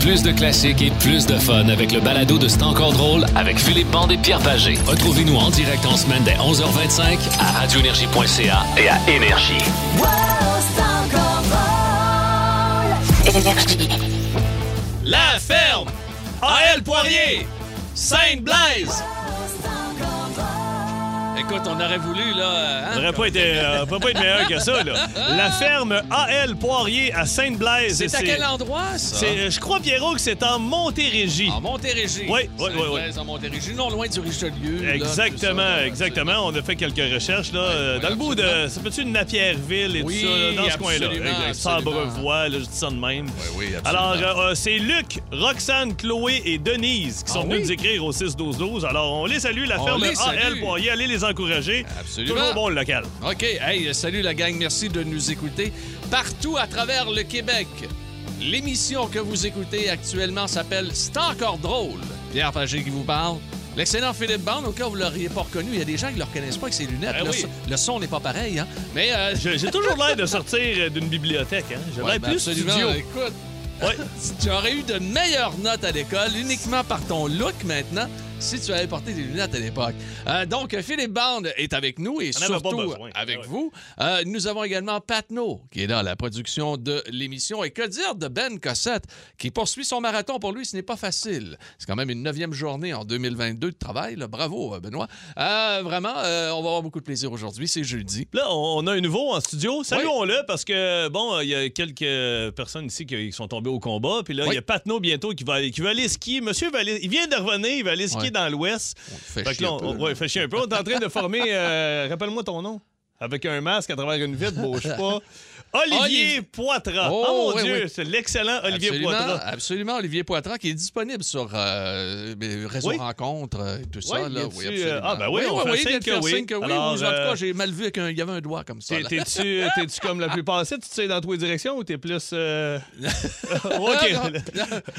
plus de classiques et plus de fun avec le balado de C'est encore drôle avec Philippe Bande et Pierre Pagé. Retrouvez-nous en direct en semaine dès 11h25 à radioénergie.ca et à Énergie. La ferme! A.L. Poirier! Sainte-Blaise! Écoute, on aurait voulu, là. hein, Ça aurait pas été, euh, pas être meilleur que ça, là. La ferme A.L. Poirier à Sainte-Blaise. C'est à quel endroit, ça? Euh, je crois, Pierrot, que c'est en Montérégie. En Montérégie. Oui, oui, oui, oui. En Montérégie, non loin du Richelieu. Exactement, ça, exactement. On a fait quelques recherches là, euh, ouais, dans le bout de. Ça peut-tu une Napierville et Oui, tout ça, là, dans ce coin-là? Sabrevois, là, je dis ça de même. Oui, oui, absolument. Alors, euh, c'est Luc, Roxane, Chloé et Denise qui sont Ah venus nous écrire au 6-12-12. Alors, on les salue, la On ferme. A.L. Poirier. Allez les encourager. Absolument. Toujours bon le local. OK. Hey, salut la gang. Merci de nous écouter partout à travers le Québec. L'émission que vous écoutez actuellement s'appelle C'est encore drôle. Pierre Pagé qui vous parle. L'excellent Philippe Bande, au cas où vous ne l'auriez pas reconnu, il y a des gens qui ne le reconnaissent pas avec ses lunettes. Ben le, oui. son, le son n'est pas pareil, hein? Mais. euh, J'ai toujours l'air de sortir d'une bibliothèque. Hein? J'ai ouais, l'air ben plus absolument. studio. Écoute, Ouais. tu aurais eu de meilleures notes à l'école uniquement par ton look maintenant si tu avais porté des lunettes à l'époque. Euh, donc, Philippe Band est avec nous et On surtout avec Ouais. vous. Euh, nous avons également Patno qui est à la production de l'émission. Et que dire de Ben Cossette qui poursuit son marathon? Pour lui, ce n'est pas facile. C'est quand même une neuvième journée en 2022 de travail. là. Bravo, euh, Benoît. Euh, vraiment, on va avoir beaucoup de plaisir aujourd'hui. C'est jeudi. Là, on a un nouveau en studio. Saluons-le parce que, bon, il y a quelques personnes ici qui sont tombées au combat. Puis là, il Oui. y a Patno bientôt qui va, qui va aller skier. Monsieur va aller- il vient de revenir, il va aller skier Dans l'Ouest. On fait Fait que chier là, un on, peu, ouais, là. fait chier un peu. On est en train de former, euh, rappelle-moi ton nom, avec un masque à travers une vitre, bouge pas. Olivier Poitras. Oh, Oh, mon oui, Dieu, oui. c'est l'excellent Olivier absolument, Poitras. Absolument, Olivier Poitras, qui est disponible sur euh, euh, Réseau Oui. Rencontre euh, et tout ça. Là. Oui, euh, absolument. ah, ben oui, on fait signe que oui. que oui. Alors, ou, en tout cas, euh, j'ai mal vu qu'il y avait un doigt comme ça. T'es-tu comme la plupart? Tu te sais dans tous les directions ou t'es plus. euh, OK. Ah.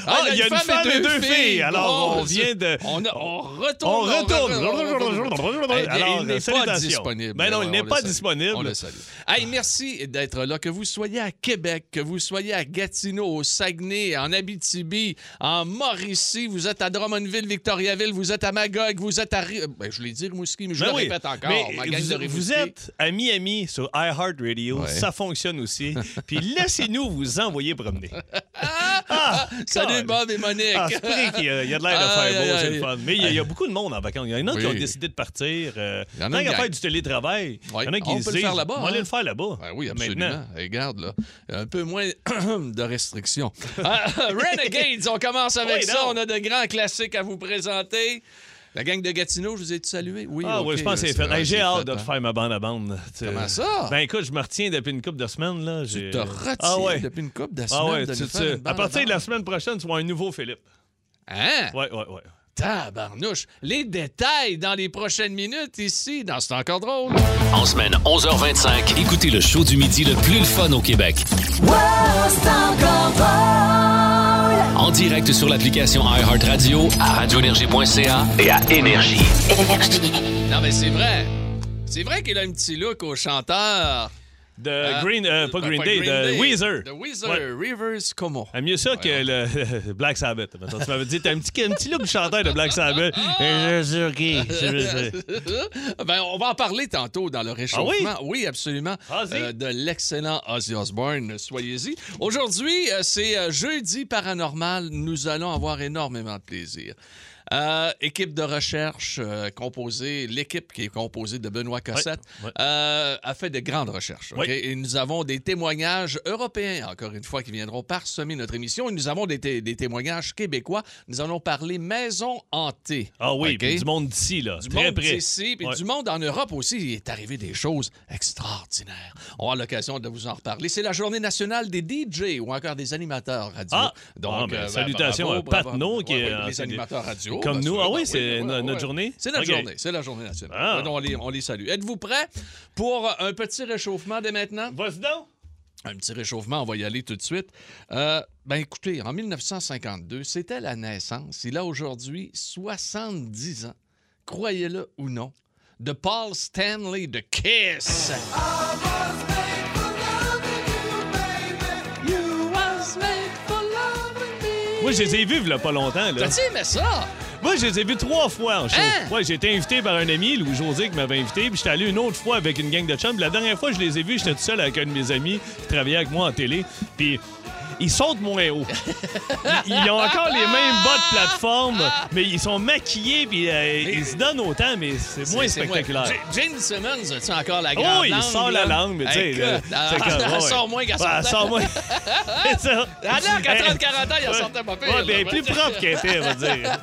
Ah, il y a une femme et deux filles. Alors, on vient de. On, a- on retourne. retourne. Eh Alors, il n'est pas disponible. Ben non, il n'est pas salue. disponible. On le salue. Hey, merci d'être là. Que vous soyez à Québec, que vous soyez à Gatineau, au Saguenay, en Abitibi, en Mauricie, vous êtes à Drummondville, Victoriaville, vous êtes à Magog, vous êtes à... Ben, je l'ai dit, Rimouski, mais je Ben le oui. répète encore. Mais vous, de vous Rimouski. êtes à Miami sur iHeartRadio. Ouais. Ça fonctionne aussi. Puis laissez-nous vous envoyer promener. Ah, Salut God. Bob et Monique. Ah, y a, il y a de l'air de faire beau, c'est le fun. Mais il y, a, il y a beaucoup de monde en vacances. Il y en a qui ont Oui. décidé de partir. Euh, Il y en a qu'à gang. faire du télétravail, il y en a qui On peut le faire là-bas, On va aller hein. le faire là-bas. Ben oui, Maintenant. Regarde, là. Un peu moins de restrictions. Ah, Renegades, on commence avec Oui, ça. On a de grands classiques à vous présenter. La gang de Gatineau, je vous ai-tu salué? Oui, Ah oui, je pense que c'est fait. Hey, J'ai hâte fait, de te hein. faire ma bande à bande. Tu- Comment ça? Ben écoute, je me retiens depuis une couple de semaines. Là. Tu te retiens ah, ouais. depuis une couple de Ah semaines ouais, de tu- tu- faire une à partir de la semaine prochaine, tu vois un nouveau Philippe. Hein? Ouais, ouais, ouais. Tabarnouche. Les détails dans les prochaines minutes ici, dans C'est encore drôle. En semaine 11h25, écoutez le show du midi le plus le fun au Québec. En direct sur l'application iHeartRadio, à radioénergie.ca et à Énergie. Non, mais c'est vrai. C'est vrai qu'il a un petit look au chanteur. De? Green, euh, pas Ben, Green Day, de Weezer. De Weezer, Ouais. Rivers Como. Ah, mieux ça que le Black Sabbath. Tu m'avais dit, t'as un petit, un petit look chanteur de Black Sabbath. Sais. ben, on va en parler tantôt dans le réchauffement. oui? absolument. Vas-y. Euh, de l'excellent Ozzy Osbourne. Soyez-y. Aujourd'hui, euh, c'est euh, jeudi paranormal. Nous allons avoir énormément de plaisir. Euh, équipe de recherche euh, composée, l'équipe qui est composée de Benoît Cossette euh, a fait de grandes recherches. Oui. Et nous avons des témoignages européens, encore une fois, qui viendront parsemer notre émission. Et nous avons des, té- des témoignages québécois. Nous allons parler maison hantée. Ah oui, OK? puis du monde d'ici, là. Du Très monde d'ici, puis du monde en Europe aussi, il est arrivé des choses extraordinaires. On aura l'occasion de vous en reparler. C'est la journée nationale des DJ ou encore des animateurs radio. Ah! Ah, ben, euh, salutations bravo, à bravo. Patnaud, qui est- les animateurs radio. Comme bien nous. Ah oui, Ben c'est ouais, notre ouais. journée? C'est notre journée. C'est la journée nationale. Ah. Ouais, donc, on, les, on les salue. Êtes-vous prêts pour un petit réchauffement dès maintenant? Vas-y donc. Un petit réchauffement, on va y aller tout de suite. Euh, ben écoutez, en 1952, c'était la naissance. Il a aujourd'hui 70 ans, croyez-le ou non, de Paul Stanley de Kiss. Moi, je les ai vus a pas longtemps. Là. T'as-tu aimé ça? Moi, je les ai vus trois fois en show. Hein? Ouais, j'ai été invité par un ami, Louis-José, qui m'avait invité. Puis j'étais allé une autre fois avec une gang de chums. Puis La dernière fois, je les ai vus, j'étais tout seul avec un de mes amis qui travaillait avec moi en télé. Puis ils sautent moins haut. Ils, ils ont encore les mêmes bas de plateforme, mais ils sont maquillés, puis euh, ils se donnent autant, mais c'est moins spectaculaire. J- Jane Simmons, as-tu encore la grande Oh, il langue, sort là? la langue, mais tu sais, elle- ouais. sort moins qu'elle Ouais, elle sortait. sort moins. c'est ça. Ah non, qu'à 30, 40 ans, il en sortait pas pire. Ouais, est plus propre qu'elle était, on va dire.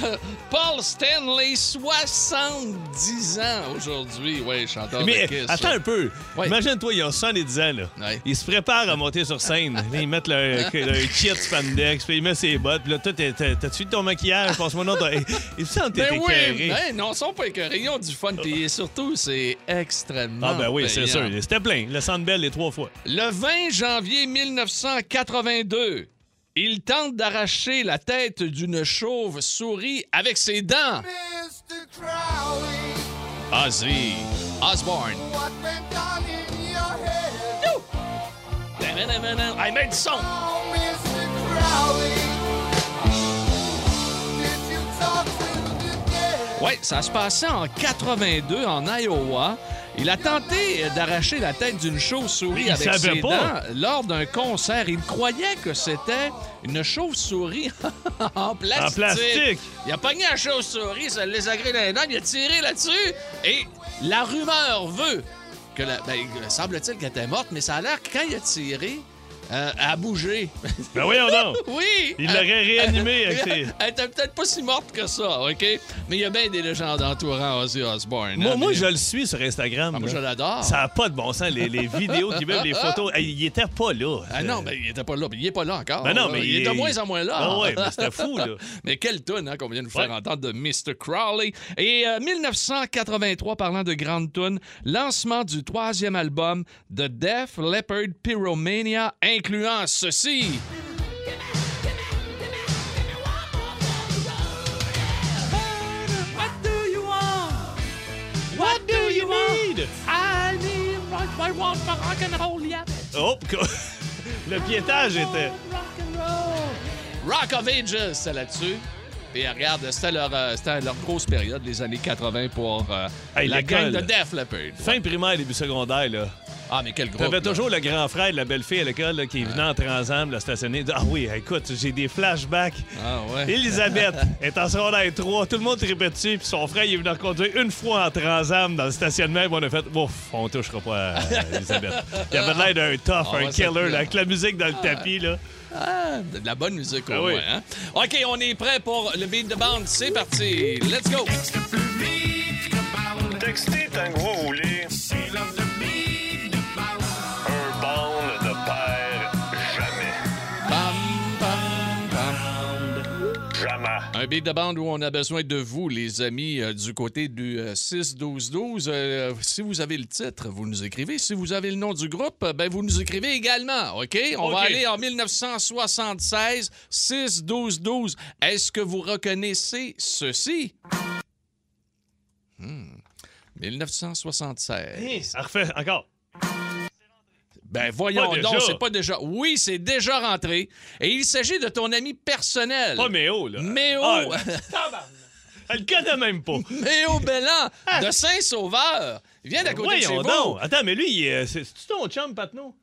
Paul Stanley, 70 ans aujourd'hui. Oui, chanteur Mais de Kiss. attends un peu. Ouais. Imagine-toi, ils ont 70 ans, là. Ouais. Ils se préparent à monter sur scène. Ils mettent leur, leur kit spandex, puis ils mettent ses bottes. Puis là, toi, t'as-tu ton maquillage? Passe-moi non. t'as- Ils se sentent Ben oui, ben non, ils sont pas écœurés, ils ont du fun. Puis surtout, c'est extrêmement Ah, ben oui, c'est sûr. C'était plein. Le Centre Bell les trois fois. Le 20 janvier 1982, il tente d'arracher la tête d'une chauve-souris avec ses dents. Mr. Crowley, Ozzy Osbourne. Hey, mets du son! Oui, ça se passait en 82 en Iowa. Il a tenté d'arracher la tête d'une chauve-souris avec savait ses pas. dents lors d'un concert. Il croyait que c'était une chauve-souris en plastique. En plastique. Il a pogné la chauve-souris, ça les agré dans les dents, il a tiré là-dessus. Et la rumeur veut que la... ben, semble-t-il qu'elle était morte, mais ça a l'air que quand il a tiré, euh, a bougé. Ben voyons donc. oui! Il l'aurait réanimé avec ses... Elle était peut-être pas si morte que ça, OK? Mais il y a bien des légendes entourant Ozzy Osbourne. Moi, hein, moi, mais- je le suis sur Instagram. Ah, moi, je l'adore. Ça n'a pas de bon sens. Les, les vidéos qui même les photos. Hey, il était pas là. Ah non, mais il était pas là. Il est pas là encore. Ben non, mais il est de moins en moins là. Ah ouais, mais c'était fou, là. mais quelle tonne hein, qu'on vient de vous faire entendre de Mr. Crowley. Et euh, 1983, parlant de grande tonne, lancement du troisième album de Def Leppard Pyromania, incluant ceci. What do you want? What do you want? I need what I want for rock and roll, yeah. Oh, le piétage était. Rock of Ages, c'est là-dessus. Et regarde, c'était leur, euh, c'était leur grosse période, les années 80 pour euh, Hey, la gang de Def Leppard. Fin primaire, début secondaire, là. Ah, mais quel groupe. T'avais toujours le grand frère de la belle fille à l'école là, qui venait en transam, là, stationné. Ah oui, écoute, j'ai des flashbacks. Ah, ouais. Elisabeth est en secondaire 3, tout le monde tripait dessus, puis son frère il est venu reconduire une fois en transam dans le stationnement, puis on a fait Ouf, on touchera pas à Elisabeth. Il avait l'air d'un tough, Ah, un killer, là, avec la musique dans le tapis, là. Ah, de la bonne musique au Ah oui. moins. Hein? OK, on est prêt pour le beat de bande. C'est parti. Let's go. Roulé. Un beat de bande où on a besoin de vous, les amis, euh, du côté du euh, 6-12-12. Euh, si vous avez le titre, vous nous écrivez. Si vous avez le nom du groupe, euh, ben, vous nous écrivez également. OK? On va aller en 1976, 6-12-12. Est-ce que vous reconnaissez ceci? Hmm. 1976. Refait, encore. Ben voyons donc, c'est pas déjà. Oui, c'est déjà rentré. Et il s'agit de ton ami personnel. Pas Méo, là. Méo. Ah, elle le connaît même pas. Méo Bellan de Saint-Sauveur. Vient d'à côté de chez Voyons vous. donc. Attends, mais lui, il est- c'est c'est ton chum, Patno?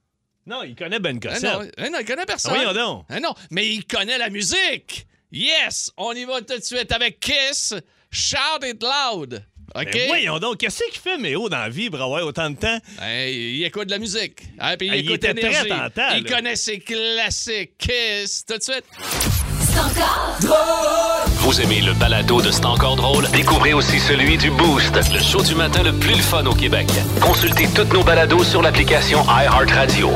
Non, il connaît Ben Ah Cossette. non, ah non, il connaît personne. Voyons donc. Ah non, mais il connaît la musique. Yes, on y va tout de suite avec Kiss. Shout it loud. OK? Ben voyons donc, qu'est-ce qu'il fait Méo dans la vie avoir autant de temps? Hey, il écoute de la musique. Hein, puis il il écoute était très Énergie. tentant, Il là. connaît ses classiques. Kiss, tout de suite. Vous aimez le balado de C'est encore drôle? Découvrez aussi celui du Boost, le show du matin le plus le fun au Québec. Consultez toutes nos balados sur l'application iHeartRadio.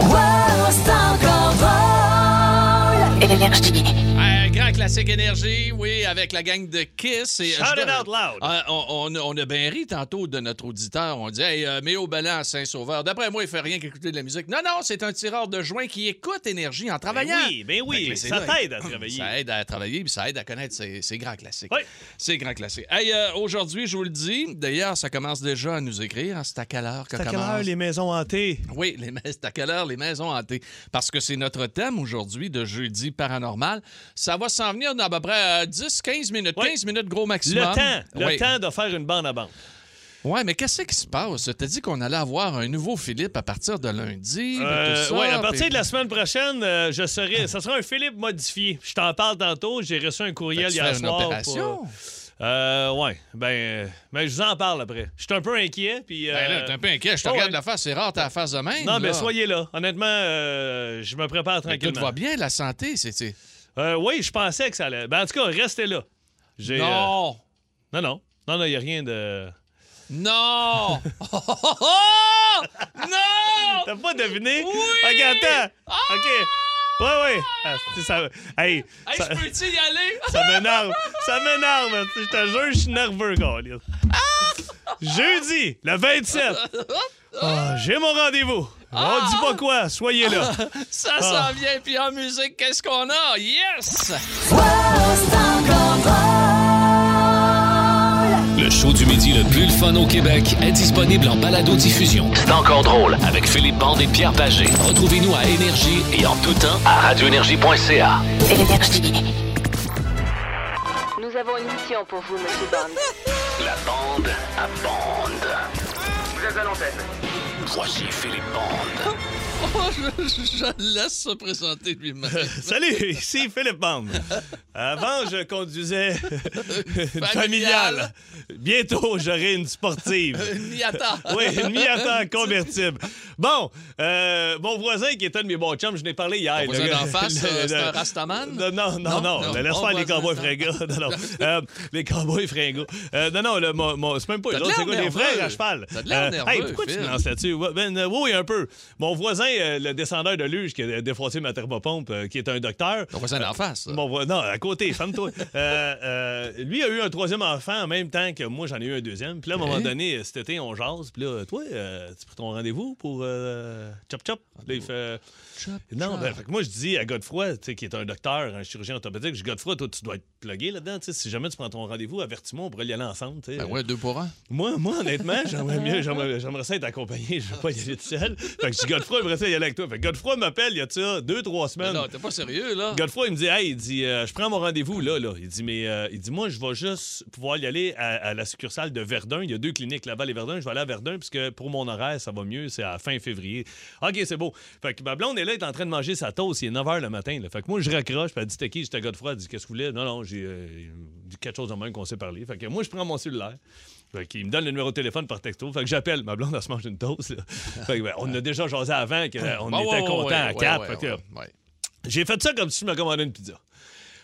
Énergie. Un grand classique énergie, oui, avec la gang de Kiss. Et, Shout it out loud. Ah, on, on a- on a bien ri tantôt de notre auditeur. On dit, hey, euh, Méo à Saint-Sauveur. D'après moi, il fait rien qu'écouter de la musique. Non, non, c'est un tireur de joint qui écoute énergie en travaillant. oui, ben oui, c'est ça t'aide à travailler. Ça aide à travailler, puis ça aide à connaître ses, ses grands classiques. Oui. Ses grands classiques. Hey, euh, aujourd'hui, je vous le dis, d'ailleurs, ça commence déjà à nous écrire. hein, C'est à quelle heure que C'est à quelle heure les maisons hantées? Oui, les c'est à quelle heure les maisons hantées? Parce que c'est notre thème aujourd'hui de jeudi paranormal. Savoir va s'en venir dans à peu près 10-15 minutes. Ouais. 15 minutes gros Le maximum. temps, le Oui. temps de faire une bande à bande. Ouais, mais qu'est-ce qui se passe? T'as dit qu'on allait avoir un nouveau Philippe à partir de lundi. Euh, ouais, à partir puis- de la semaine prochaine, euh, je serai. Ça sera un Philippe modifié. Je t'en parle tantôt. J'ai reçu un courriel hier faire une soir. opération? pour- Euh, ouais. Ben, euh, ben, je vous en parle après. Je suis un peu inquiet. Puis. Ben là, euh, t'es un peu inquiet. Je te oh, regarde ouais. la face. C'est rare ta face de même. Non, mais soyez là. Honnêtement, euh, je me prépare Mais tranquillement. Tout va bien, la santé. C'est. Euh, oui, je pensais que ça allait. Ben, en tout cas, restez là. J'ai, euh, Non! Non, non. Non, non, il n'y a rien de. Non! Oh! non! T'as pas deviné? Oui! Ok, attends. OK. Ouais, ouais. Ah, c'est ça. Hey, Hey, ça, je peux-tu y aller? ça m'énerve. Ça m'énerve. Je te jure, je suis nerveux, Carlis. Jeudi, le 27. Ah, J'ai mon rendez-vous. On dit pas quoi. Soyez là. Ça Ah. s'en vient. Puis en musique, qu'est-ce qu'on a? Yes! Le show du midi le plus fun au Québec est disponible en balado-diffusion. C'est encore drôle avec Philippe Bande et Pierre Pagé. Retrouvez-nous à Énergie et en tout temps à radioénergie.ca. Énergie. Nous avons une mission pour vous, Monsieur Bond. La bande à bande. Vous êtes à l'antenne. Voici Philippe Bande. Oh, je, laisse se présenter lui-même. Salut, ici Philippe Bande. Avant, je conduisais une Familiale. Bientôt, j'aurai une sportive. Miata. Oui, une Miata convertible. Bon, euh, mon voisin qui était de mes bons chums, je n'ai parlé hier. Le voisin d'en face, euh, c'est un Rastaman? Non, non, non, Non? Laisse faire les cowboys fringants. Non, non. Euh, les cowboys fringants. Euh, non, non, le, mon- mon- c'est même pas de autres, c'est quoi, les frères à cheval. De l'air nerveux, hey, pourquoi tu me lances là-dessus? Ben, euh, oui, un peu. Mon voisin, euh, le descendeur de luge qui a défoncé ma thermopompe, euh, qui est un docteur. Ton voisin d'en face. ça. Mon voi- non, à côté, ferme-toi. Euh, euh, lui a eu un troisième enfant en même temps que moi, j'en ai eu un deuxième. Puis là, à un moment Ok. donné, cet été, on jase. Puis là, toi, tu prends ton rendez-vous pour Chop Chop? Là, il fait. Chop, Non, ben, fait que moi, je dis à Godefroy, tu sais, qui est un docteur, un chirurgien orthopédique, je dis, Godefroy, toi, tu dois être plugué là-dedans. Si jamais tu prends ton rendez-vous, avertis-moi, on pourrait y aller ensemble. Ben ouais, deux pour un. Moi, moi, honnêtement, j'aimerais mieux, j'aimerais, ça être accompagné. Je veux pas y aller tout seul. Fait que je dis, Godefroy, j'aimerais ça y aller avec toi. Fait que Godefroy m'appelle il y a ça deux, trois Mais semaines. non, t'es pas sérieux, là? Godefroy, il me dit, hey, il dit, euh, je prends mon rendez-vous là, là. Il dit, mais, euh, il dit, moi, je vais juste pouvoir y aller à, à la succursale de Verdun. Il y a deux cliniques, Laval et Verdun. Je vais aller à Verdun, puisque pour mon horaire, ça va mieux. C'est à fin février. OK, c'est beau. Fait que ma blonde est là, elle est en train de manger sa toast. Il est 9 h le matin. là. Fait que moi, je raccroche. Puis elle dit, t'es qui? J'étais Godefroy. Elle dit, qu'est-ce que vous voulez? Non, non, j'ai euh, dit quelque chose de même qu'on s'est parlé. Fait que moi, je prends mon cellulaire. Fait qu'il me donne le numéro de téléphone par texto. Fait que j'appelle. Ma blonde, elle se mange une toast. là. Fait que, ben, on a déjà jasé avant qu'on était ouais, contents ouais, à quatre. ouais. j'ai fait ça comme si je me commandais une pizza.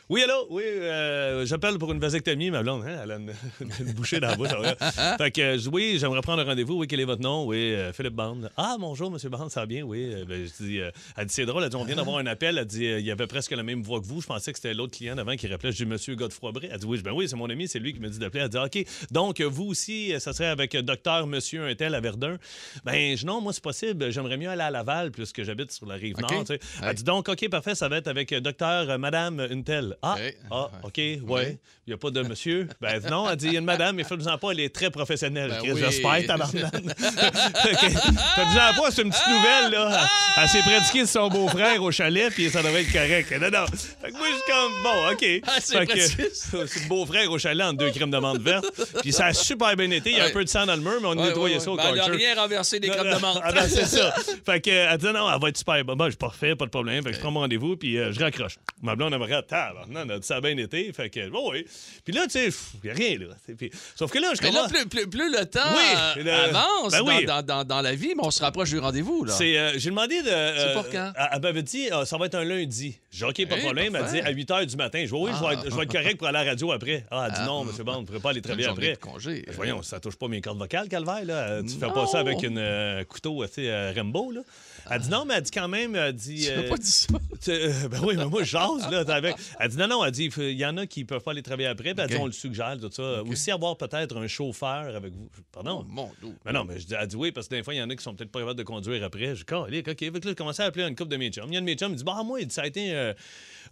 Oui, allô? Oui, euh, j'appelle pour une vasectomie, ma blonde. Hein? Elle a une, une bouchée dans la bouche. fait que, euh, oui, j'aimerais prendre un rendez-vous. Oui, quel est votre nom? Oui, euh, Philippe Bande. Ah, bonjour, monsieur Bande, ça va bien? Oui. Ben, je dis, elle dit, c'est drôle. Elle dit, on vient d'avoir un appel. Elle dit, il y avait presque la même voix que vous. Je pensais que c'était l'autre client d'avant qui rappelait. Je dis, monsieur Godefroy Bray. Elle dit, oui, ben oui, c'est mon ami, c'est lui qui me dit d'appeler. Elle dit, OK. Donc, vous aussi, ça serait avec docteur monsieur un tel à Verdun? Ben, je- non, moi, c'est possible. J'aimerais mieux aller à Laval puisque j'habite sur la rive nord. Ouais. Elle dit, donc, OK, parfait, ça va être avec docteur madame une telle. Ah, OK. ah, OK, ouais. Oui. Il n'y a pas de monsieur. Ben non, elle dit, il y a une madame, mais faites-en pas, elle est très professionnelle. Ben oui. J'espère, tabarnak. Faites-en pas, c'est une petite nouvelle, là. Elle s'est pratiquée de son beau-frère au chalet, puis ça devrait être correct. Non, non. Fait que moi, je suis comme, bon, OK. Ah, c'est beau-frère au chalet en deux crèmes de menthe verte. Puis ça a super bien été. Il y a un peu de sang dans le mur, mais on Ouais, nettoyait ça au. Ben, elle a Karcher. rien renversé des crèmes de menthe. Ah ben, c'est ça. Fait que, elle dit non, elle va être super. Bon, ben, je suis parfait, pas de problème. Fait que je prends mon rendez-vous, puis euh, je raccroche. Ma blonde, elle me regarde, tabarnak, on a dit ça a bien été. Fait que, bon, oui. Puis là, tu sais, il n'y a rien, là. C'est- puis- sauf que là, je Mais là, plus, plus- plus le temps Oui, euh, le- avance Ben oui. dans, dans- dans- dans la vie, mais on se rapproche du rendez-vous. là. C'est, euh, j'ai demandé de. euh, pour quand? Elle, elle m'avait dit, euh, ça va être un lundi. J'ai OK, pas de problème. Elle dit, à 8 h du matin. Je dis, oui, je, vais Ah. être, je vais être correct pour aller à la radio après. Ah, elle dit, Ah. non, monsieur Bond, on ne pourrait pas aller Une travailler après. de congé. Ben, Voyons, ça touche pas mes cordes vocales, Calvaire, là. Tu fais Non. pas ça avec un euh, couteau, tu sais, euh, Rambo, là. Elle dit non, mais elle dit quand même, elle dit. Euh, pas dit ça. euh, ben oui, mais moi, je jase, là. Avec... Elle dit non, non, elle dit, il y en a qui peuvent pas aller travailler après, puis elle dit, on le suggère, tout ça. Aussi avoir peut-être un chauffeur avec vous. Pardon? Oh, mon Dieu. Mais non, mais je dis, elle dit oui, parce que des fois, il y en a qui sont peut-être pas capables de conduire après. Je dis, Calique, OK. Fait que là, commençais à appeler une couple de mes chums. Il y a un de mes chums, il dit, bah, moi, ça a été euh,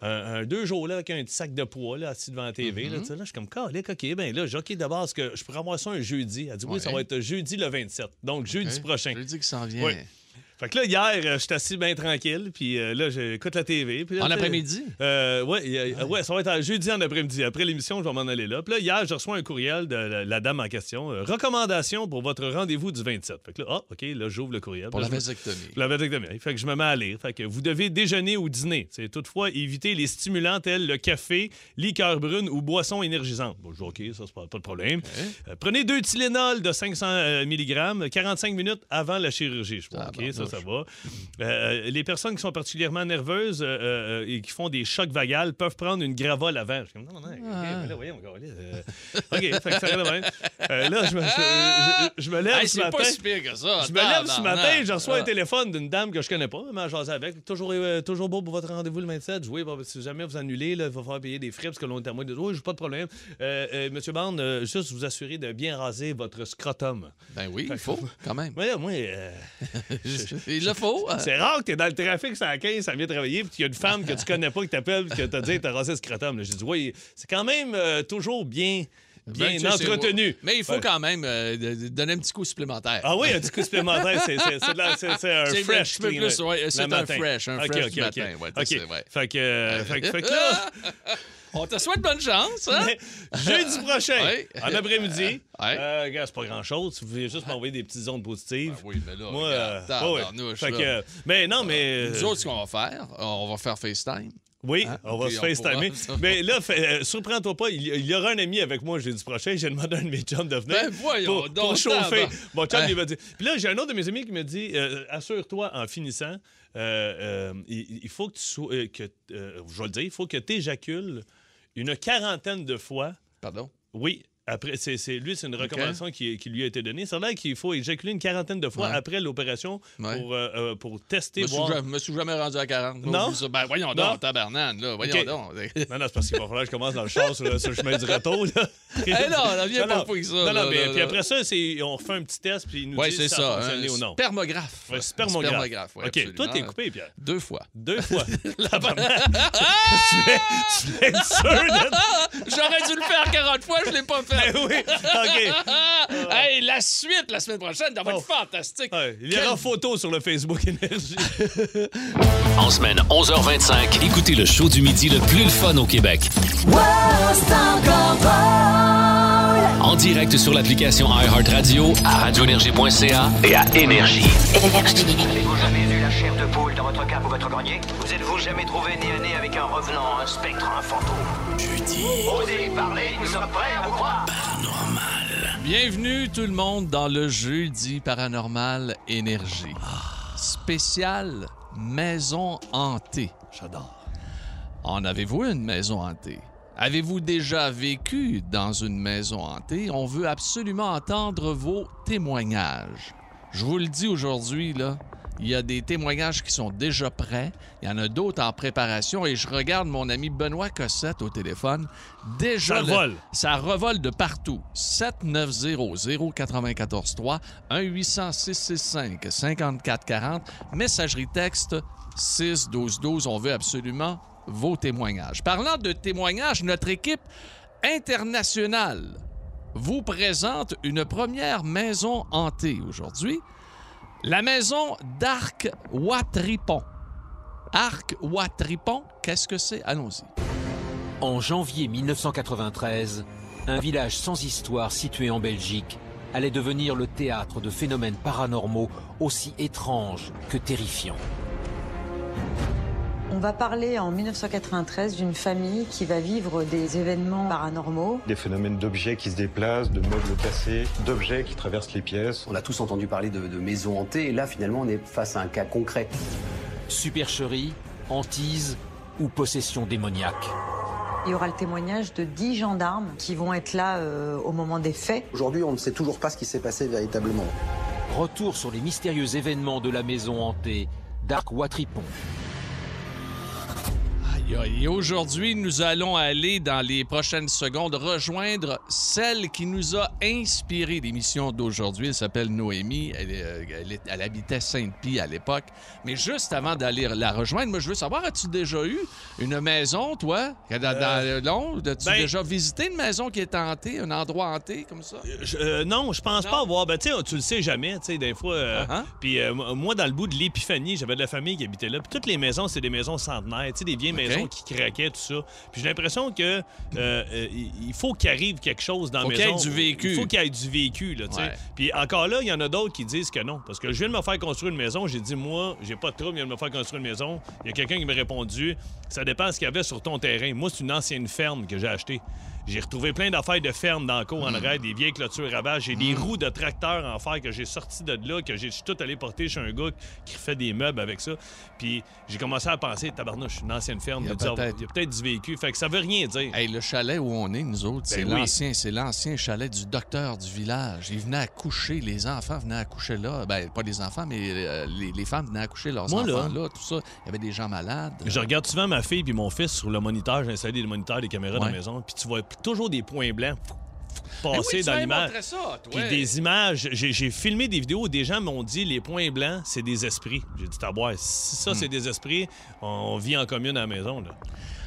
un, un- deux jours là, avec un petit sac de poids, là, assis devant la TV. Mm-hmm. là, je suis comme, Calique, OK. Ben là, j'ai OK d'abord, est-ce que je pourrais avoir ça un jeudi? Elle dit, oui, ça va être jeudi le 27. Donc, jeudi prochain. Je lui dis qu'il s'en vient. Oui. Fait que là, hier, euh, j'étais assis bien tranquille, puis euh, là, j'écoute la TV. puis là, En après-midi? Euh, ouais, ouais, ça va être jeudi en après-midi. Après l'émission, je vais m'en aller là. Puis là, hier, je reçois un courriel de la, la dame en question. euh, recommandation pour votre rendez-vous du 27. Fait que là, ah, OK, là, j'ouvre le courriel. Pour Puis la là, je me- vasectomie. la vasectomie. Fait que je me mets à lire. Fait que vous devez déjeuner ou dîner. C'est toutefois éviter les stimulants tels le café, liqueur brune ou boissons énergisantes. Bon, je dis OK, ça, c'est pas, pas de problème. Euh, prenez deux Tylenol de 500 euh, mg 45 minutes avant la chirurgie. Je dis, Ah, OK, bon, ça, ça, ça va. Euh, les personnes qui sont particulièrement nerveuses euh, euh, et qui font des chocs vagales peuvent prendre une gravole avant. Je suis comme, non, non, non, OK, mais là, voyons, on va aller, euh, OK, fait que ça va de même. Là, je me, je, je- je me lève Hey, ce c'est matin. pas si pire que ça. Je me lève ce matin, je reçois Ah. un téléphone d'une dame que je connais pas, mais jasé avec. Toujours, euh, toujours beau pour votre rendez-vous le 27. Je dis, oui, bon, si jamais vous annulez, là, il va falloir payer des frais parce que l'on est à moi de Oui, j'ai pas de problème. Euh, euh, Monsieur Bond, euh, juste vous assurer de bien raser votre scrotum. Ben oui, il faut, quand même. Là, moi, euh, Il le faut. hein. c'est rare que t'es dans le trafic, c'est à 15, ça vient travailler, puis qu'il y a une femme que tu connais pas qui t'appelle, que t'as dit, t'as rasé scrotum. là. J'ai dit, oui, c'est quand même euh, toujours bien, bien Ben, entretenu. Mais il faut Ouais. quand même euh, donner un petit coup supplémentaire. Ah oui, un petit coup supplémentaire, c'est, un un fresh. clean, plus, ouais, c'est un matin. fresh, un fresh ok, du ok. matin, ouais, Ok. c'est vrai. Fait que, euh, fait que là, On te souhaite bonne chance, hein? mais jeudi prochain, en après-midi, Ouais. euh, gars, c'est pas grand-chose. Vous voulez juste m'envoyer des petites ondes positives. Ah oui, mais là, Moi, regarde, euh, tabarnouche, Fait là. que, euh, mais non, mais. Nous euh, autres, ce qu'on va faire, on va faire FaceTime. Oui, Hein? on va Puis se FaceTimer. Mais là, euh, surprends-toi pas, il y, il y aura un ami avec moi jeudi prochain. J'ai demandé à un de mes chums de venir Ben, voyons pour, chauffer. Mon chum, Hein? il m'a dit. Puis là, j'ai un autre de mes amis qui me dit euh, Assure-toi en finissant, euh, il, il faut que tu sois. que, je vais le dire, il faut que tu éjacules une quarantaine de fois. Pardon? Oui. Après, c'est, c'est- lui, c'est une recommandation qui, qui lui a été donnée. C'est là qu'il faut éjaculer une quarantaine de fois Ouais. après l'opération Ouais. pour, euh, euh, pour tester, Je me, suis voir. jamais, me suis jamais rendu à 40. Non? Ben, voyons Non? donc, tabarnane, là. Voyons donc. Non, non, c'est parce qu'il va falloir que je commence dans le char sur, le- sur le chemin du retour. Là. Eh non, là, viens pas fouiller ça. Non, là, non, mais là, puis après ça, c'est, on refait un petit test, puis il nous Oui, dit c'est si ça, ça. a fonctionné un ou non. Spermographe. Un spermographe. OK, toi, t'es coupé, Pierre. Deux fois. Deux fois. La tu. J'aurais dû le faire 40 fois, je l'ai pas fait. Ben oui, OK. Hey, la suite la semaine prochaine, ça va Oh. être fantastique. Ouais, il y aura photo sur le Facebook Énergie. En semaine 11h25, écoutez le show du midi le plus le fun au Québec. En direct sur l'application iHeartRadio, à radioénergie.ca et à Énergie. Votre cave ou votre grenier Vous êtes-vous jamais trouvé nez à nez avec un revenant, un spectre, un fantôme Jeudi. Osez parler, nous sommes prêts à vous croire. Bienvenue tout le monde dans le jeudi paranormal énergie. Spécial maison hantée. J'adore. En avez-vous une maison hantée? Avez-vous déjà vécu dans une maison hantée? On veut absolument entendre vos témoignages. Je vous le dis aujourd'hui, là, il y a des témoignages qui sont déjà prêts. Il y en a d'autres en préparation et je regarde mon ami Benoît Cossette au téléphone. Déjà, Ça le- revole. ça revole de partout. 7900-943, 1-800-665-5440, messagerie texte 61212. On veut absolument vos témoignages. Parlant de témoignages, notre équipe internationale vous présente une première maison hantée aujourd'hui. La maison d'Arc Watripon. Arc Watripon, qu'est-ce que c'est? Allons-y. En janvier 1993, un village sans histoire situé en Belgique allait devenir le théâtre de phénomènes paranormaux aussi étranges que terrifiants. On va parler en 1993 d'une famille qui va vivre des événements paranormaux. Des phénomènes d'objets qui se déplacent, de meubles cassés, d'objets qui traversent les pièces. On a tous entendu parler de, de maisons hantées et là finalement on est face à un cas concret. Supercherie, hantise ou possession démoniaque. Il y aura le témoignage de 10 gendarmes qui vont être là euh, au moment des faits. Aujourd'hui on ne sait toujours pas ce qui s'est passé véritablement. Retour sur les mystérieux événements de la maison hantée d'Arc Watripon. Et aujourd'hui, nous allons aller dans les prochaines secondes rejoindre celle qui nous a inspiré l'émission d'aujourd'hui. Elle s'appelle Noémie. Elle, euh, elle est- elle habitait Sainte-Pie à l'époque. Mais juste avant d'aller la rejoindre, moi, je veux savoir, as-tu déjà eu une maison, toi, dans, dans Londres? As-tu ben- déjà visité une maison qui est hantée, un endroit hanté comme ça? Je- euh, non, je pense pas avoir. Ben, tu le sais jamais, tu sais, des fois. euh, Uh-huh. Puis euh, moi, dans le bout de l'épiphanie, j'avais de la famille qui habitait là. Puis toutes les maisons, c'est des maisons centenaires, tu sais, des vieilles maisons qui craquaient, tout ça. Puis j'ai l'impression que euh, euh, il faut qu'il arrive quelque chose dans Faut la qu'il y ait maison. du vécu. Il faut qu'il y ait du vécu, là, tu sais. Ouais. Puis encore là, il y en a d'autres qui disent que non. Parce que je viens de me faire construire une maison. J'ai dit, moi, j'ai pas de trouble, je viens de me faire construire une maison. Il y a quelqu'un qui m'a répondu, ça dépend de ce qu'il y avait sur ton terrain. Moi, c'est une ancienne ferme que j'ai achetée. J'ai retrouvé plein d'affaires de ferme dans le cours en Hmm. arrière, des vieilles clôtures ravages. J'ai des roues de tracteur en fer que j'ai sorti de là, que j'ai tout allé porter chez un gars qui fait des meubles avec ça. Puis j'ai commencé à penser, tabarnouche, une ancienne ferme. Il y a peut-être- du vécu. Fait que ça veut rien dire. Hey, le chalet où on est, nous autres, c'est Ben oui. l'ancien, c'est l'ancien chalet du docteur du village. Il venait accoucher, les enfants venaient accoucher là. Ben, pas les enfants, mais euh, les, les femmes venaient accoucher leurs Moi, là- enfants là. tout ça. Il y avait des gens malades. Je regarde souvent ma fille puis mon fils sur le moniteur. J'ai installé des moniteurs, des caméras dans Ouais. la maison. Puis tu vois toujours des points blancs Ben oui, passer dans l'image. Puis des images. J'ai filmé des vidéos où des gens m'ont dit les points blancs, c'est des esprits. J'ai dit, boire, si ça, Hmm. c'est des esprits, on vit en commune à la maison. Là.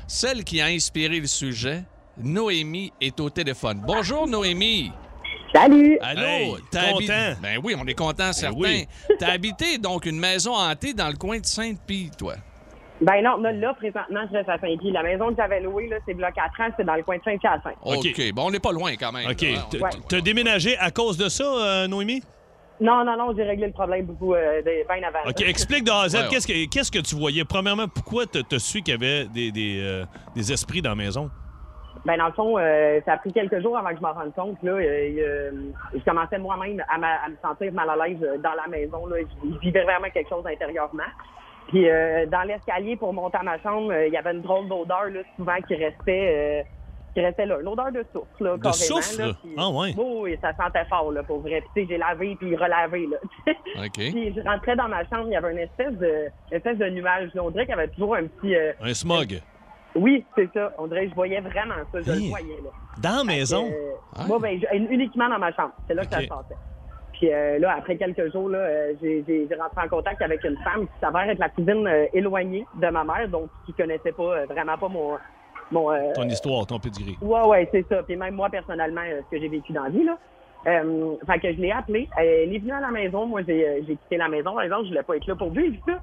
Celle qui a inspiré le sujet, Noémie, est au téléphone. Bonjour, Noémie. Salut! Allô? Hey, T'as content. Ben oui, on est content, certain. oui. T'as habité donc une maison hantée dans le coin de Sainte-Pie, toi. Ben non, là, là, présentement, je reste à Saint-Guy. La maison que j'avais louée, là, c'est bloc 4 ans, c'est dans le coin de Saint-Hyacinthe. OK. Bon, on n'est pas loin quand même. OK. T'as déménagé à cause de ça, euh, Noémie? Non, non, non, j'ai réglé le problème beaucoup euh, de bien avant. OK, explique de A à Z. Ouais. Qu'est-ce que qu'est-ce que tu voyais? Premièrement, pourquoi t'as t'as su qu'il y avait des, des, euh, des esprits dans la maison? Ben dans le fond, euh, ça a pris quelques jours avant que je m'en rende compte. Là, Euh, euh, je commençais moi-même à, à me sentir mal à l'aise dans la maison. Là. Je, je vivais vraiment quelque chose intérieurement. Puis euh, dans l'escalier pour monter à ma chambre, euh, il y avait une drôle d'odeur là, souvent qui restait, euh, qui restait là. L'odeur de soufre, là, De carrément. là. Puis- Ah ouais. Oh, oui, ça sentait fort, là, pour vrai. Puis j'ai lavé puis relavé, là. OK. Puis je rentrais dans ma chambre, il y avait une espèce de, une espèce de nuage. On dirait qu'il y avait toujours un petit. euh, Un smog. Oui, c'est ça. On dirait que je voyais vraiment ça. Je le voyais, là. Dans la maison? Euh, Ah. Moi, ben, je- uniquement dans ma chambre. C'est là que ça se passait. Puis euh, là, après quelques jours, là, euh, j'ai j'ai- j'ai rentré en contact avec une femme qui s'avère être la cousine euh, éloignée de ma mère, donc qui connaissait pas vraiment pas mon. mon Ton histoire, ton pedigree. Ouais, ouais, c'est ça. Puis même moi, personnellement, ce que j'ai vécu dans la vie, là. Fait que je l'ai appelée. Elle est venue à la maison. Moi, j'ai j'ai quitté la maison. Par exemple, je voulais pas être là pour vivre ça.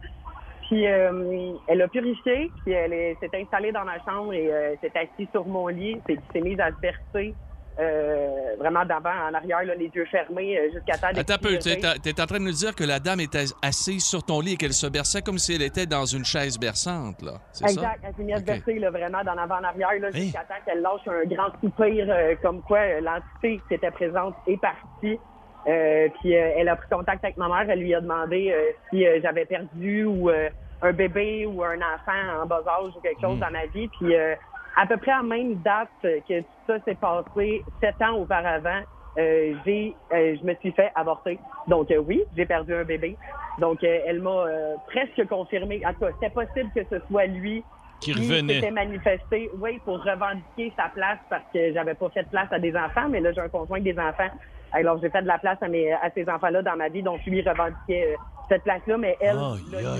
Puis elle a purifié, puis elle est- s'est installée dans ma chambre et s'est assise sur mon lit. Puis s'est mise à se bercer, euh, vraiment d'avant en arrière, là, les yeux fermés, euh, jusqu'à temps Attends un peu, t'es t'es en train de nous dire que la dame était assise sur ton lit et qu'elle se berçait comme si elle était dans une chaise berçante, là. C'est ça? Exact. Elle s'est mise à se Ok. bercer là, vraiment d'en avant en arrière là, Hey. jusqu'à temps qu'elle lâche un grand soupir euh, comme quoi l'entité qui était présente est partie. Euh, puis elle a pris contact avec ma mère. Elle lui a demandé si j'avais perdu ou un bébé ou un enfant en bas âge ou quelque chose Mm. dans ma vie. Puis euh, à peu près à la même date que tout ça s'est passé, sept ans auparavant, euh, j'ai, euh, je me suis fait avorter. Donc euh, oui, j'ai perdu un bébé. Donc euh, elle m'a euh, presque confirmé. En tout cas, c'était possible que ce soit lui Qui revenait. s'était manifesté, oui, pour revendiquer sa place parce que j'avais pas fait de place à des enfants, mais là j'ai un conjoint avec des enfants. Alors j'ai fait de la place à mes à ces enfants-là dans ma vie, donc lui revendiquait euh, cette place-là, mais elle l'a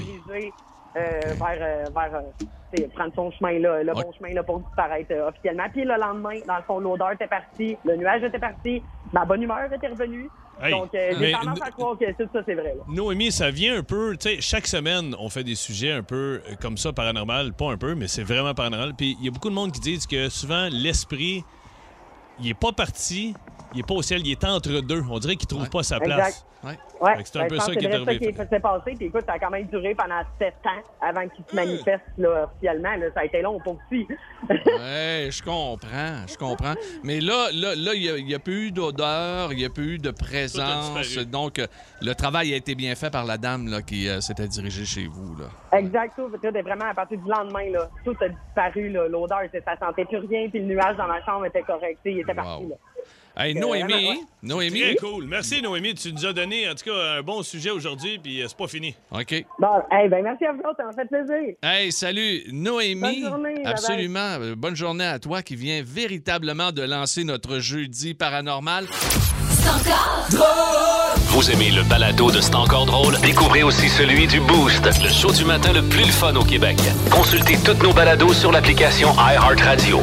vers euh, vers euh, prendre son chemin là, le bon chemin là pour disparaître euh, officiellement. Puis le lendemain, dans le fond, l'odeur était partie, le nuage était parti, ma bonne humeur était revenue. Hey, donc euh, j'ai tendance à croire que tout ça c'est vrai. là. Noémie, ça vient un peu, tu sais, chaque semaine, on fait des sujets un peu euh, comme ça, paranormal. Pas un peu, mais c'est vraiment paranormal. Puis il y a beaucoup de monde qui disent que souvent, l'esprit, il est pas parti, il est pas au ciel, il est entre deux. On dirait qu'il trouve pas sa place. Exact. Ouais. C'est un ben, peu ça qui est c'est arrivé. ça qui s'est passé. Puis écoute, ça a quand même duré pendant sept ans avant qu'il se manifeste là, officiellement. Là, ça a été long pour aussi. Ouais, je comprends, je comprends. Mais là, là, là, il n'y a, plus eu d'odeur, il n'y a plus eu de présence. Donc, euh, le travail a été bien fait par la dame là, qui euh, s'était dirigée chez vous. Là. exact. Tout, tout est vraiment à partir du lendemain, là, tout a disparu. L'odeur, c'est- ça sentait plus rien. Puis le nuage dans ma chambre était correct. Il était parti. Là. Hey, Noémie, vraiment, Noémie. Très cool. Merci, Noémie. Tu nous as donné, en tout cas, un bon sujet aujourd'hui, puis euh, c'est pas fini. OK. Bon, hey, ben merci à vous autres, ça m'a fait plaisir. Hey, salut, Noémie. Bonne journée. Absolument. Euh, Bonne journée à toi qui vient véritablement de lancer notre jeudi paranormal. Vous aimez le balado de C'est encore drôle? Découvrez aussi celui du Boost, le show du matin le plus le fun au Québec. Consultez toutes nos balados sur l'application iHeartRadio.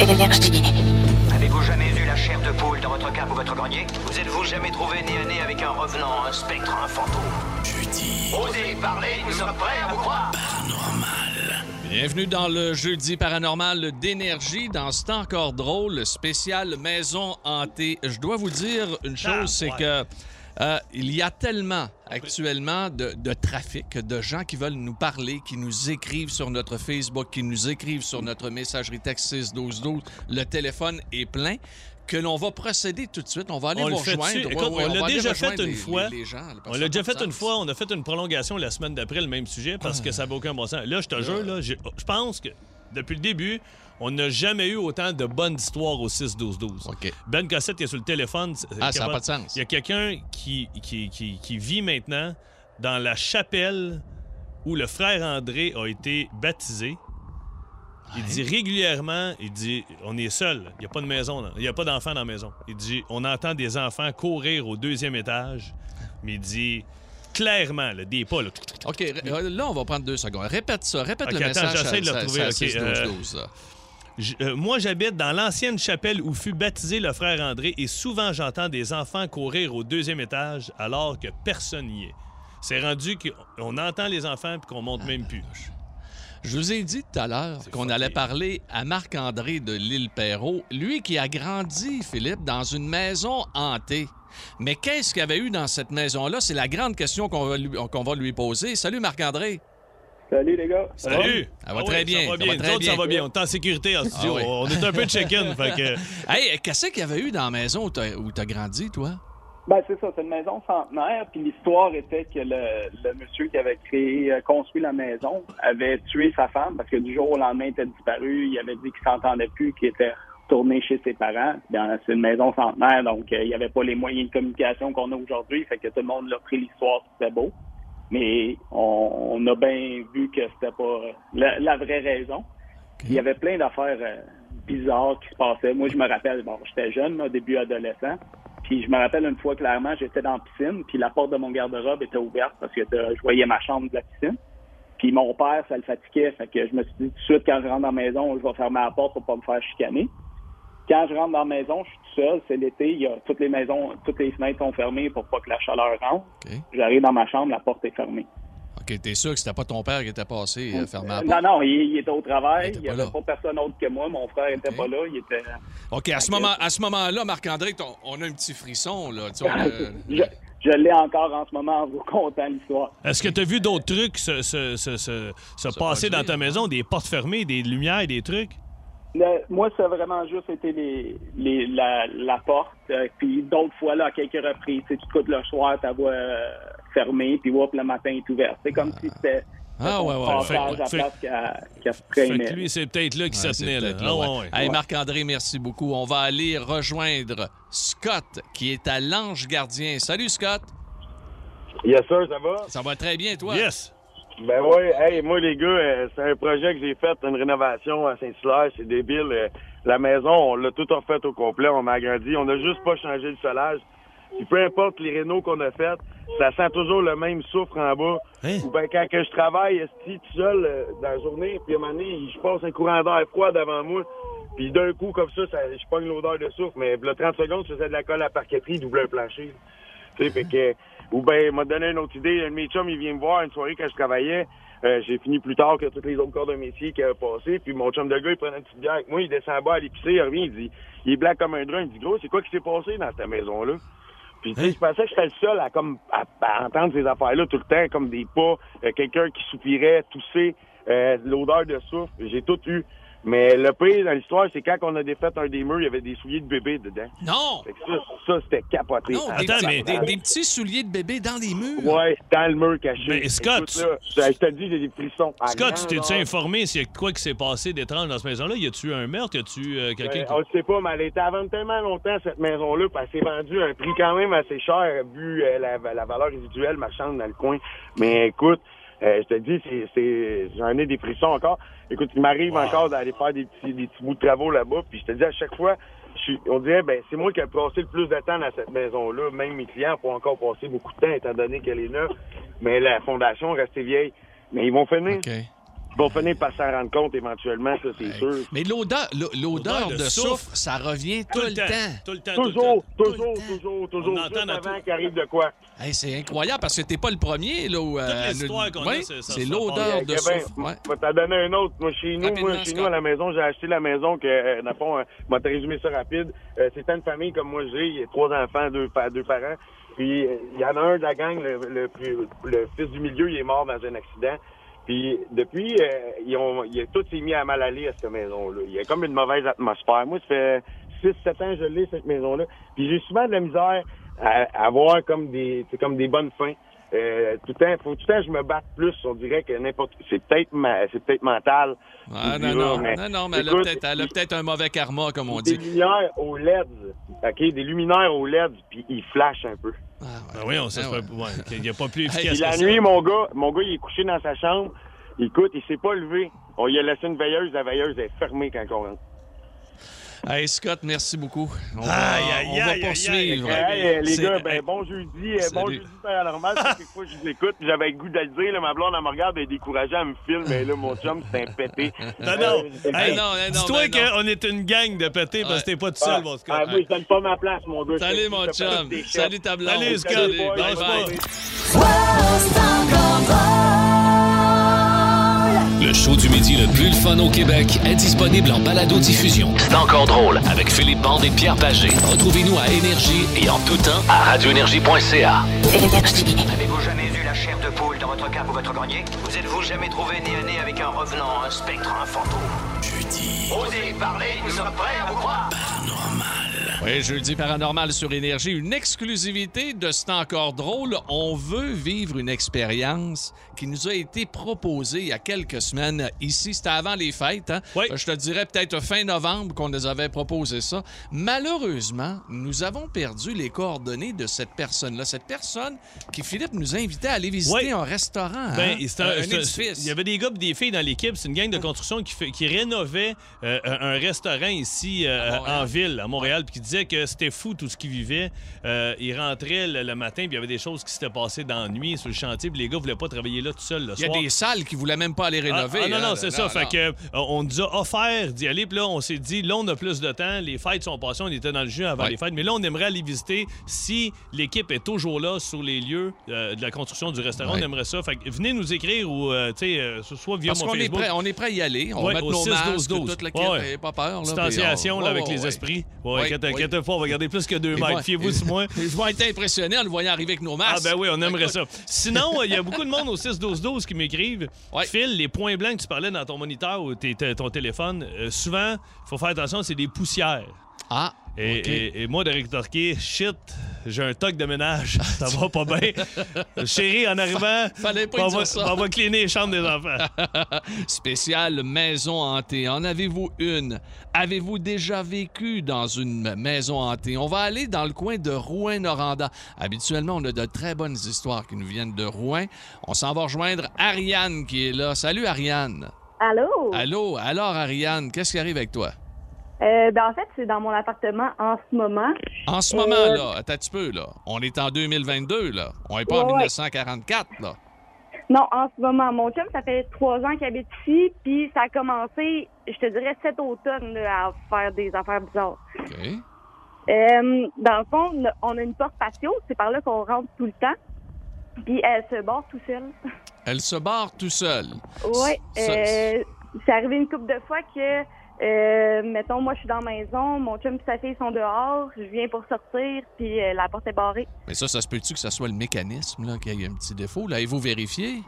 Énergie. Avez-vous jamais vu la chair de poule dans votre cave ou votre grenier? Vous êtes-vous jamais trouvé nez à nez avec un revenant, un spectre, un fantôme? Jeudi. Osez parler, nous sommes prêts à vous croire. Bienvenue dans le jeudi paranormal d'énergie, dans ce temps encore drôle, le spécial maison hantée. Je dois vous dire une chose, c'est que euh, il y a tellement actuellement de, de trafic, de gens qui veulent nous parler, qui nous écrivent sur notre Facebook, qui nous écrivent sur notre messagerie texte 61212. Le téléphone est plein. Que l'on va procéder tout de suite. On va aller On vous rejoindre. Ouais, ouais, on l'a déjà fait une les- fois. les- les gens, là, parce On l'a déjà fait une fois. On a fait une prolongation la semaine d'après, le même sujet, parce que ça n'a aucun bon sens. Là, je te jure, là, j'ai- je pense que depuis le début, on n'a jamais eu autant de bonnes histoires au 6-12-12. Ben Cossette est sur le téléphone. Ah, ça a capable- pas de sens. Il y a quelqu'un qui, qui, qui- qui vit maintenant dans la chapelle où le frère André a été baptisé. Il dit régulièrement, il dit, on est seul, il n'y a pas de maison, là. il n'y a pas d'enfants dans la maison. Il dit, on entend des enfants courir au deuxième étage, mais il dit clairement, là, des pas, là. OK, là, on va prendre deux secondes. Répète ça. Répète Ok, le attends, message. j'essaie de le retrouver, à- à ok, 6-12-12, euh, euh, moi, j'habite dans l'ancienne chapelle où fut baptisé le frère André et souvent j'entends des enfants courir au deuxième étage alors que personne n'y est. C'est rendu qu'on entend les enfants puis qu'on monte même plus. Je vous ai dit tout à l'heure qu'on allait parler à Marc-André de l'île Perrault, lui qui a grandi, Philippe, dans une maison hantée. Mais qu'est-ce qu'il y avait eu dans cette maison-là? C'est la grande question qu'on va, lui- qu'on va lui poser. Salut Marc-André. Salut les gars. Salut! Ça va? Ah très oui, bien. Ça va ça bien. va très Nous autres, ça bien. va bien. On est en sécurité en studio. Ah oui. On est un peu que... Hey, qu'est-ce qu'il y avait eu dans la maison où t'as grandi, toi? Ben c'est ça, c'est une maison centenaire, puis l'histoire était que le, le monsieur qui avait créé, euh, construit la maison avait tué sa femme parce que du jour au lendemain, il était disparu, il avait dit qu'il s'entendait plus, qu'il était retourné chez ses parents. Dans- C'est une maison centenaire, donc euh, il n'y avait pas les moyens de communication qu'on a aujourd'hui, fait que tout le monde l'a pris l'histoire, c'était beau. Mais on, on a bien vu que c'était pas la, la vraie raison. Il y avait plein d'affaires euh, bizarres qui se passaient. Moi, je me rappelle, bon, j'étais jeune, là, début adolescent. Puis je me rappelle une fois clairement, j'étais dans la piscine, puis la porte de mon garde-robe était ouverte parce que je voyais ma chambre de la piscine. Puis mon père, ça le fatiguait, fait que je me suis dit tout de suite quand je rentre dans la maison, je vais fermer la porte pour pas me faire chicaner. Quand je rentre dans la maison, je suis tout seul, c'est l'été, il y a toutes les maisons, toutes les fenêtres sont fermées pour pas que la chaleur rentre. J'arrive dans ma chambre, la porte est fermée. OK, t'es sûr que c'était pas ton père qui était passé euh, fermé la Euh, porte? Non, non, il, il était au travail, il n'y pas avait là. pas personne autre que moi, mon frère était pas là, il était... OK, à ce moment- à ce moment-là, Marc-André, on a un petit frisson, là. Tu a- je je l'ai encore en ce moment en vous contant l'histoire. Est-ce que tu as vu d'autres trucs se, se- se- se- se passer dans ta maison? Des portes fermées, des lumières, des trucs? Le- moi, ça a vraiment juste été les, les, la, la porte. euh, puis d'autres fois, là, à quelques reprises, tu couches le soir, ta voix euh, fermée, puis hop, le matin est ouvert. C'est comme si c'était Ah, ouais, ouais. Fait- que lui, c'est peut-être là qu'il Ouais, se tenait. Là. là, Ah, ouais. ouais, ouais. Hey, Ouais. Marc-André, merci beaucoup. On va aller rejoindre Scott, qui est à l'Ange Gardien. Salut, Scott. Yes, sir, ça va? Ça va très bien, toi? Yes. Ben oui, hey, moi les gars, euh, c'est un projet que j'ai fait, une rénovation à Saint-Hilaire, c'est débile. euh, la maison, on l'a tout refait au complet, on m'a agrandi, on n'a juste pas changé le solage. Puis peu importe les rénaux qu'on a fait, ça sent toujours le même souffle en bas. Ou ben quand que je travaille, tout seul euh, dans la journée, puis à un moment donné, je passe un courant d'air froid devant moi, puis d'un coup comme ça, ça je pogne l'odeur de souffle, mais le 30 secondes, je faisais de la colle à parqueterie, double un plancher. Tu sais, fait que, ou ben, il m'a donné une autre idée. Un de mes chums, il vient me voir une soirée quand je travaillais. Euh, j'ai fini plus tard que tous les autres corps de métier qui avaient passé. Puis mon chum de gars, il prenait une petite bière avec moi, il descend en bas à l'épicerie, il revient, il dit, il est blanc comme un drap. Il dit, gros, c'est quoi qui s'est passé dans cette maison-là? Puis, tu sais, je pensais que j'étais le seul à, comme, à, à entendre ces affaires-là tout le temps, comme des pas, euh, quelqu'un qui soupirait, tousser, euh, l'odeur de souffle. J'ai tout eu. Mais le pire dans l'histoire, c'est quand on a défait un des murs, il y avait des souliers de bébé dedans. Non! Fait que ça, ça, c'était capoté. Non, des, Attends, petits, mais- des- des petits souliers de bébé dans les murs. Ouais, dans le mur caché. Mais Scott, Écoute, là, je te dis, j'ai des frissons. À Scott, tu t'es-tu informé s'il y a quoi qui s'est passé d'étrange dans cette maison-là? Y a-tu un meurtre? Y a-tu euh, quelqu'un Euh, qui... on ne sait pas, mais elle été à vendre tellement longtemps, cette maison-là, puis elle s'est vendue à un prix quand même assez cher, vu euh, la, la valeur résiduelle marchande dans le coin. Mais écoute, euh, je te dis, c'est, c'est, j'en ai des frissons encore. Écoute, il m'arrive encore d'aller faire des petits, des petits bouts de travaux là-bas, puis je te dis, à chaque fois, je suis- on dirait, ben, c'est moi qui ai passé le plus de temps dans cette maison-là. Même mes clients ont encore passé beaucoup de temps, étant donné qu'elle est neuve. Mais la fondation est restée vieille. Mais ils vont finir. Ils vont finir par s'en rendre compte éventuellement, ça, c'est sûr. Mais l'odeur, l'o- l'odeur de de soufre, ça revient tout, le temps. Tout le temps, tout le Toujours, temps. toujours, toujours, toujours. On avant tout- qu'il arrive de quoi? Hey, c'est incroyable parce que t'es pas le premier. Là, où, euh, c'est- ça- c'est ça l'odeur de soufre. Je vais t'en donner un autre. Moi, chez nous, moi, chez nous, à la maison, j'ai acheté la maison que, euh, dans le fond, euh, je vais te résumer ça rapide. Euh, C'était une famille comme moi j'ai. Il y a trois enfants, deux, pa- deux parents. Puis, euh, il y en a un de la gang, le, le, plus- le fils du milieu, il est mort dans un accident. Puis, depuis, euh, ils ont, il a, tout s'est mis à mal aller à cette maison-là. Il y a comme une mauvaise atmosphère. Moi, ça fait 6-7 ans que je l'ai, cette maison-là. Puis, j'ai souvent de la misère à, à avoir comme des, comme des bonnes fins. Euh, tout le temps, faut tout le temps que je me batte plus. On dirait que n'importe, c'est peut-être ma, c'est peut-être mental. Ah, non, non, mais non, non, mais elle a peut-être elle a peut-être un mauvais karma, comme on des dit. lumières au LED, OK? Des luminaires au LED, puis ils flashent un peu. Ben oui, on sait Ah, ouais. pas. Ouais, qu'il y a pas plus Puis efficace la que ça. nuit, mon gars, mon gars, il est couché dans sa chambre. Écoute, il s'est pas levé. On lui a laissé une veilleuse. La veilleuse est fermée quand on rentre. Hey, Scott, merci beaucoup. On va, Aïe, aïe, on va aïe, poursuivre. Hey, les gars, ben, bon jeudi, euh, bon jeudi paranormal. parce que fois, je vous écoute. J'avais le goût de le dire. Là, ma blonde, elle me regarde, elle est découragée, elle me filme. Mais là, mon chum, c'est un pété. Non, non. Euh, Hey, non, non, Dis-toi ben qu'on est une gang de pétés parce que t'es pas tout seul, mon Scott. Ah, moi, je donne pas ma place, mon gars. Salut, mon chum. Salut, ta blonde. Salut, Scott. Bye, bye. Le show du midi le plus fun au Québec est disponible en balado-diffusion. C'est encore drôle avec Philippe Bande et Pierre Pagé. Retrouvez-nous à Énergie et en tout temps à radioénergie.ca. Avez-vous jamais vu la chair de poule dans votre cave ou votre grenier? Vous êtes-vous jamais trouvé nez à nez avec un revenant, un spectre, un fantôme? Jeudi. Osez parler, nous sommes prêts à vous croire. Oui, jeudi paranormal sur Énergie, une exclusivité de C'est encore drôle. On veut vivre une expérience qui nous a été proposée il y a quelques semaines ici. C'était avant les fêtes. hein? Oui. Je te dirais peut-être fin novembre qu'on nous avait proposé ça. Malheureusement, nous avons perdu les coordonnées de cette personne-là. Cette personne qui, Philippe, nous invitait à aller visiter Oui. un restaurant. Ben, hein? un, édifice. Il y avait des gars et des filles dans l'équipe. C'est une gang de construction qui, fait, qui rénovait euh, un restaurant ici euh, en ville, à Montréal, puis qui disait que c'était fou tout ce qu'ils vivaient. Euh, ils rentraient le, le matin, puis il y avait des choses qui s'étaient passées dans la nuit sur le chantier, puis les gars voulaient pas travailler là tout seuls le Il y a soir. des salles qui voulaient même pas aller Ah, rénover. ah, non, non, c'est ça. Non, Fait non. que, euh, on nous a offert d'y aller. Puis là, on s'est dit, là, on a plus de temps. Les fêtes sont passées. On était dans le jus avant Ouais. les fêtes. Mais là, on aimerait aller visiter. Si l'équipe est toujours là sur les lieux euh, de la construction du restaurant, Ouais. on aimerait ça. Fait que venez nous écrire ou, euh, tu sais, soit via Parce mon est Facebook. prêt, on est prêt à y aller. On Ouais, va mettre au nos 6, masques, 12, 12. toute la Ouais, ouais. pas peur. là, Distanciation on- là, ouais, avec ouais, les ouais. esprits. Ouais, Ouais, pas, on va garder plus que deux mètres. Fiez-vous sur moi. Ils vont être impressionnés en le voyant arriver avec nos masques. Ah ben oui, on aimerait ça. Sinon, euh, il y a beaucoup de monde au 6-12-12 qui m'écrivent. Ouais. Phil, les points blancs que tu parlais dans ton moniteur ou ton téléphone, euh, souvent, il faut faire attention, c'est des poussières. Ah, et- et moi, de rétorquer, shit, j'ai un toc de ménage, ça va pas bien. Chérie, en arrivant, Fallait pas on va, ça. on va cleaner les chambres des enfants. Spécial maison hantée. En avez-vous une? Avez-vous déjà vécu dans une maison hantée? On va aller dans le coin de Rouen-Noranda. Habituellement, on a de très bonnes histoires qui nous viennent de Rouen. On s'en va rejoindre Ariane qui est là. Salut Ariane. Allô? Allô? Alors Ariane, qu'est-ce qui arrive avec toi? Euh, ben, en fait, c'est dans mon appartement en ce moment. En ce Euh, moment, là, attends un petit peu, là. On est en 2022, là. On n'est pas en Ouais, ouais. 1944, là. Non, en ce moment. Mon chum, ça fait trois ans qu'il habite ici, puis ça a commencé, je te dirais, cet automne là, à faire des affaires bizarres. OK. Euh, dans le fond, on a une porte patio, c'est par là qu'on rentre tout le temps, puis elle se barre tout seul. Elle se barre tout seul. Oui, Ça- euh, c'est arrivé une couple de fois que, euh, mettons, moi, je suis dans la maison, mon chum et sa fille sont dehors, je viens pour sortir, puis euh, la porte est barrée. Mais ça, ça se peut-tu que ça soit le mécanisme, là, qu'il y ait un petit défaut? Là, vous vérifié?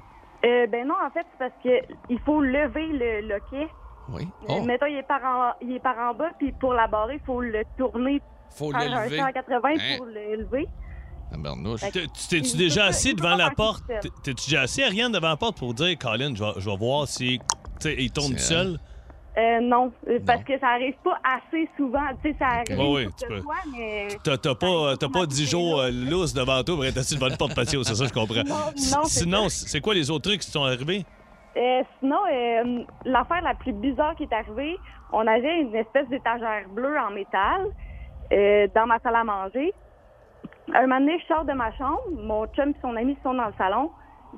Euh, ben non, en fait, c'est parce que il faut lever le loquet Oui. Euh, Oh, Mettons, il est, par en, il est par en bas, puis pour la barrer, il faut le tourner faut faire un l'élever. 180 Hein? pour le lever. T'es- tu T'es-tu déjà assis devant la porte? T'es-tu déjà assis, Ariane, devant la porte pour dire, Colin, je vais, je vais voir si tu sais, il tourne seul? Euh, non, euh, parce que ça arrive pas assez souvent. Tu sais, ça arrive une tu peux. mais... T'as t'as pas, t'as pas 10 jours euh, lousses devant toi pour être assis devant une porte patio, c'est ça, je comprends. Non, non, Sinon, c'est quoi les autres trucs qui sont arrivés? Euh, sinon, euh, l'affaire la plus bizarre qui est arrivée, on avait une espèce d'étagère bleue en métal euh, dans ma salle à manger. Un moment donné, je sors de ma chambre, mon chum et son ami sont dans le salon,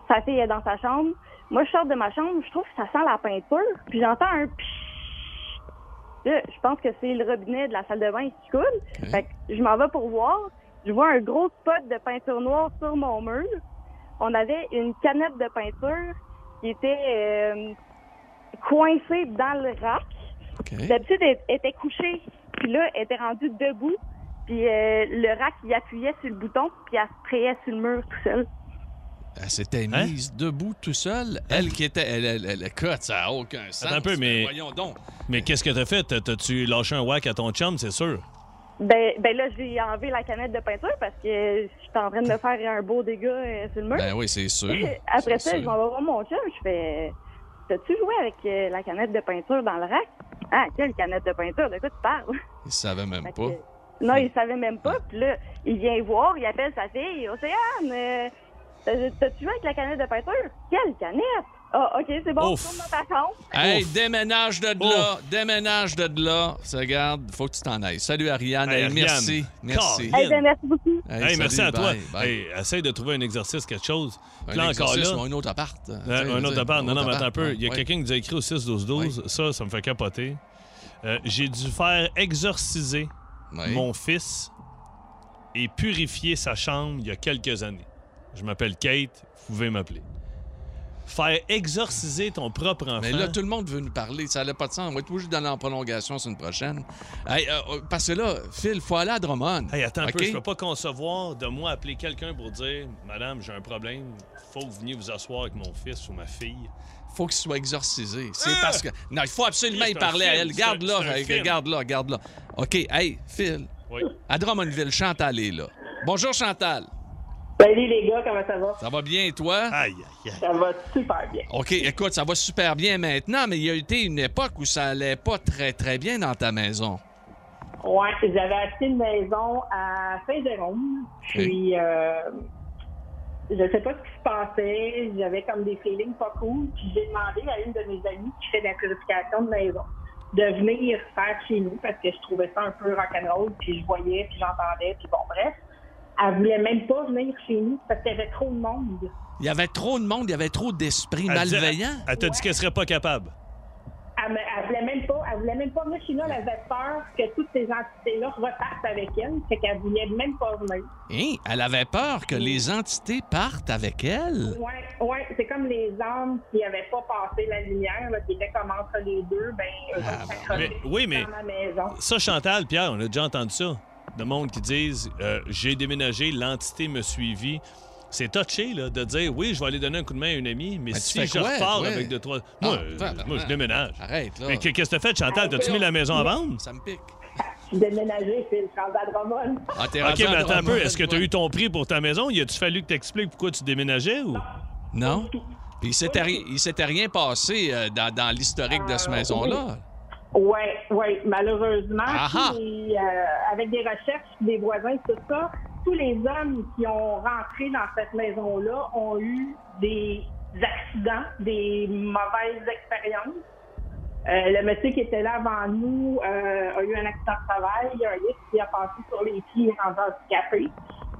sa fille est dans sa chambre. Moi, je sors de ma chambre, je trouve que ça sent la peinture, puis j'entends un. Là, je pense que c'est le robinet de la salle de bain qui coule. Fait que je m'en vais pour voir. Je vois un gros spot de peinture noire sur mon mur. On avait une canette de peinture qui était euh, coincée dans le rack. D'habitude, elle était couchée, puis là, elle était rendue debout. Puis euh, le rack, il appuyait sur le bouton, puis elle se sur le mur tout seul. Elle s'était Hein? mise debout tout seul. Elle qui était. Elle, elle, elle- ça n'a aucun sens. Attends un peu, mais. Voyons donc. Mais qu'est-ce que t'as fait? T'as- T'as-tu lâché un whack à ton chum, c'est sûr? Ben, ben là, j'ai enlevé la canette de peinture parce que j'étais en train de me faire un beau dégât euh, sur le mur. Ben oui, c'est sûr. Après ça, sûr. je m'en vais voir mon chum, je fais T'as-tu joué avec euh, la canette de peinture dans le rack? Ah, quelle canette de peinture? De quoi tu parles? Il savait même Fait pas. que- Non, il savait même pas. Puis là, il vient voir, il appelle sa fille. Océane, euh, t'as-tu joué avec la canette de peinture? Quelle canette? Ah, OK, c'est bon, Ouf. tourne dans ta chambre. Hey, déménage de là, déménage de là. Ça, regarde, faut que tu t'en ailles. Salut Ariane, Hey, Hey, Ariane. merci. Merci. Eh ben, merci beaucoup. Hey, Hey, merci salut, à toi. bye, bye. Hey, essaye de trouver un exercice, quelque chose. Un là, encore là. ou un autre appart. Euh, un je autre appart. Non, non, mais attends un peu. Il y a ouais. quelqu'un qui nous a écrit au 6-12-12. Ça, ça me fait capoter. Euh, J'ai dû faire exorciser mon fils et purifier sa chambre il y a quelques années. Je m'appelle Kate. Vous pouvez m'appeler. Faire exorciser ton propre enfant. Mais là, tout le monde veut nous parler. Ça n'a pas de sens. On va être obligé d'aller en prolongation la semaine prochaine. Hey, euh, euh, parce que là, Phil, faut aller à Drummond. Hey, attends un peu, je peux pas concevoir de moi appeler quelqu'un pour dire Madame, j'ai un problème, faut que vous veniez vous asseoir avec mon fils ou ma fille. faut qu'il soit exorcisé. C'est Ah! parce que. Non, il faut absolument y parler à elle. Garde-la, garde-la, garde-la. OK, hey, Phil. Oui. À Drummondville, Chantal est là. Bonjour, Chantal. Salut les gars, comment ça va? Ça va bien, et toi? Aïe, aïe, Ça va super bien. OK, écoute, ça va super bien maintenant, mais il y a été une époque où ça allait pas très, très bien dans ta maison. Ouais, j'avais acheté une maison à Saint-Jérôme. Puis, euh, je sais pas ce qui se passait. J'avais comme des feelings pas cool. Puis, j'ai demandé à une de mes amies qui fait de la purification de maison de venir faire chez nous parce que je trouvais ça un peu rock'n'roll. Puis, je voyais, puis j'entendais. Puis, bon, bref. Elle voulait même pas venir chez nous parce qu'il y avait trop de monde. Il y avait trop de monde, il y avait trop d'esprits malveillants. Elle t'a dit qu'elle serait pas capable. Elle, me- elle voulait même pas, elle voulait même pas venir chez nous. Elle avait peur que toutes ces entités-là repartent avec elle. Fait qu'elle voulait même pas venir. Hein? Elle avait peur que les entités partent avec elle? Ouais, ouais, c'est comme les âmes qui n'avaient pas passé la lumière, là, qui étaient comme entre les deux, ben, autres s'accrochaient Mais- oui, mais- dans ma maison. Ça, Chantal, Pierre, on a déjà entendu ça. De monde qui disent euh, J'ai déménagé, l'entité me suivit. C'est touché là, de dire oui, je vais aller donner un coup de main à une amie, mais si je quoi, repars avec deux, trois. Moi, je déménage. Arrête, là. Mais qu'est-ce que t'as fait, Chantal? T'as-tu mis la maison à vendre? Ça me pique. Je suis déménagée, c'est le Drummond. Ah, t'es Ok, mais attends un peu. Est-ce que tu as eu ton prix pour ta maison? Y a-tu fallu que t'expliques pourquoi tu déménageais ou? Non? Puis il s'était rien passé euh, dans, dans l'historique de cette maison-là. Oui, oui, malheureusement, Ah ah. euh, avec des recherches des voisins, tout ça, tous les hommes qui ont rentré dans cette maison-là ont eu des accidents, des mauvaises expériences. Euh, le monsieur qui était là avant nous euh, a eu un accident de travail, il y a un livre qui a passé sur les pieds, rendu handicapé.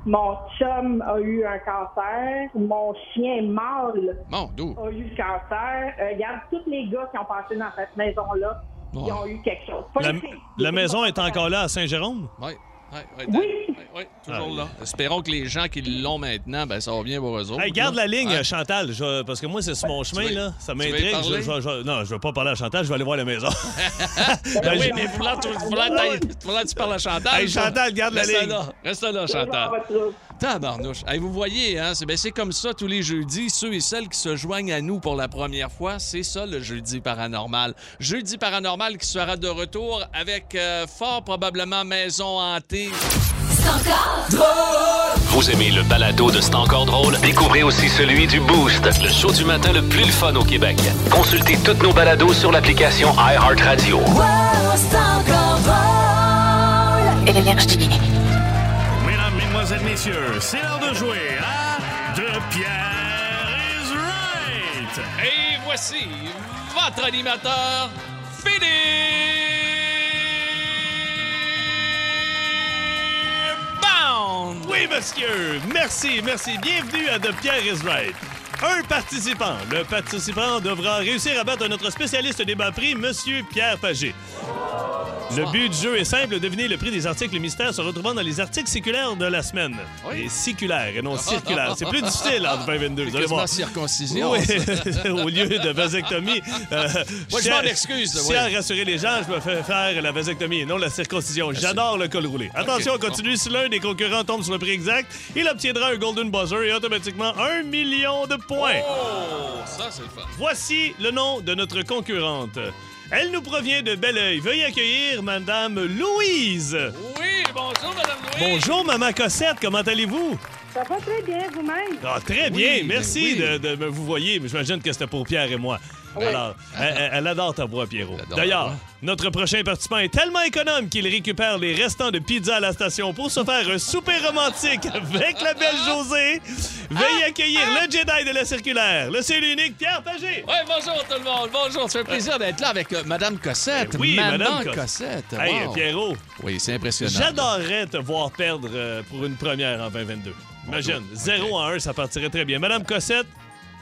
Mon chum a eu un cancer. Mon chien mâle Bon, a eu le cancer. Euh, regarde, tous les gars qui ont passé dans cette maison-là. Ils ont eu quelque chose. Pas La, les filles. la maison est encore là à Saint-Jérôme? Oui. Oui, oui, Oui. oui, oui, toujours Ah, là. Espérons que les gens qui l'ont maintenant, ben, ça va bien pour eux autres. Hey, garde là. la ligne. Chantal, je- parce que moi, c'est sur mon chemin, veux- là. Ça m'intrigue. Je- je- je- non, je veux pas parler à Chantal, je vais aller voir la maison. Ben oui, mais il faut là, tu- tu parles à Chantal. Hey, Chantal, garde la Reste ligne. là. Reste là, Chantal. Tabarnouche. Hey, vous voyez, hein, c'est ben, c'est comme ça tous les jeudis. Ceux et celles qui se joignent à nous pour la première fois, c'est ça le jeudi paranormal. Jeudi paranormal qui sera de retour avec euh, fort probablement Maison hantée. Vous aimez le balado de C'est encore drôle? Découvrez aussi celui du Boost, le show du matin le plus le fun au Québec. Consultez toutes nos balados sur l'application iHeartRadio. Énergie. Mesdames, Mesdemoiselles, Messieurs, c'est l'heure de jouer à De Pierre is Right. Et voici votre animateur, Philippe Bound. Oui, monsieur. Merci, merci. Bienvenue à De Pierre is Right. Un participant. Le participant devra réussir à battre notre spécialiste des bas prix, Monsieur Pierre Pagé. Le but du jeu est simple, deviner le prix des articles mystères se retrouvant dans les articles séculaires de la semaine. Et séculaires et non circulaires. C'est plus difficile en 2022, vous allez voir. circoncision. Oui, au lieu de vasectomie. euh, Moi, je m'en excuse, oui. tiens à rassurer les gens, je me fais faire la vasectomie et non la circoncision. J'adore le col roulé. Attention, on continue. Si l'un des concurrents tombe sur le prix exact, il obtiendra un golden buzzer et automatiquement un million de points. Oh, ça, c'est le fun. Voici le nom de notre concurrente. Elle nous provient de Belleuil. Veuillez accueillir Madame Louise. Oui, bonjour, Madame Louise. Bonjour, Maman Cossette. Comment allez-vous? Ça va très bien, vous-même? Ah, très bien, merci ben oui. de, de me vous voyez, mais j'imagine que c'était pour Pierre et moi. Alors, elle, adore ta voix, Pierrot. D'ailleurs, notre prochain participant est tellement économe qu'il récupère les restants de pizza à la station pour se faire un souper romantique avec la belle Josée. Veuillez accueillir le Jedi de la circulaire, le seul unique Pierre Pagé. Oui, bonjour tout le monde. Bonjour. Ça fait plaisir d'être là avec euh, Madame Cossette. Ben oui, Maman Madame Cos- Cossette. Hey, Wow. Pierrot, Oui, c'est impressionnant. j'adorerais te voir perdre euh, pour une première en 2022. Imagine, 0 à 1, ça partirait très bien. Madame Cossette,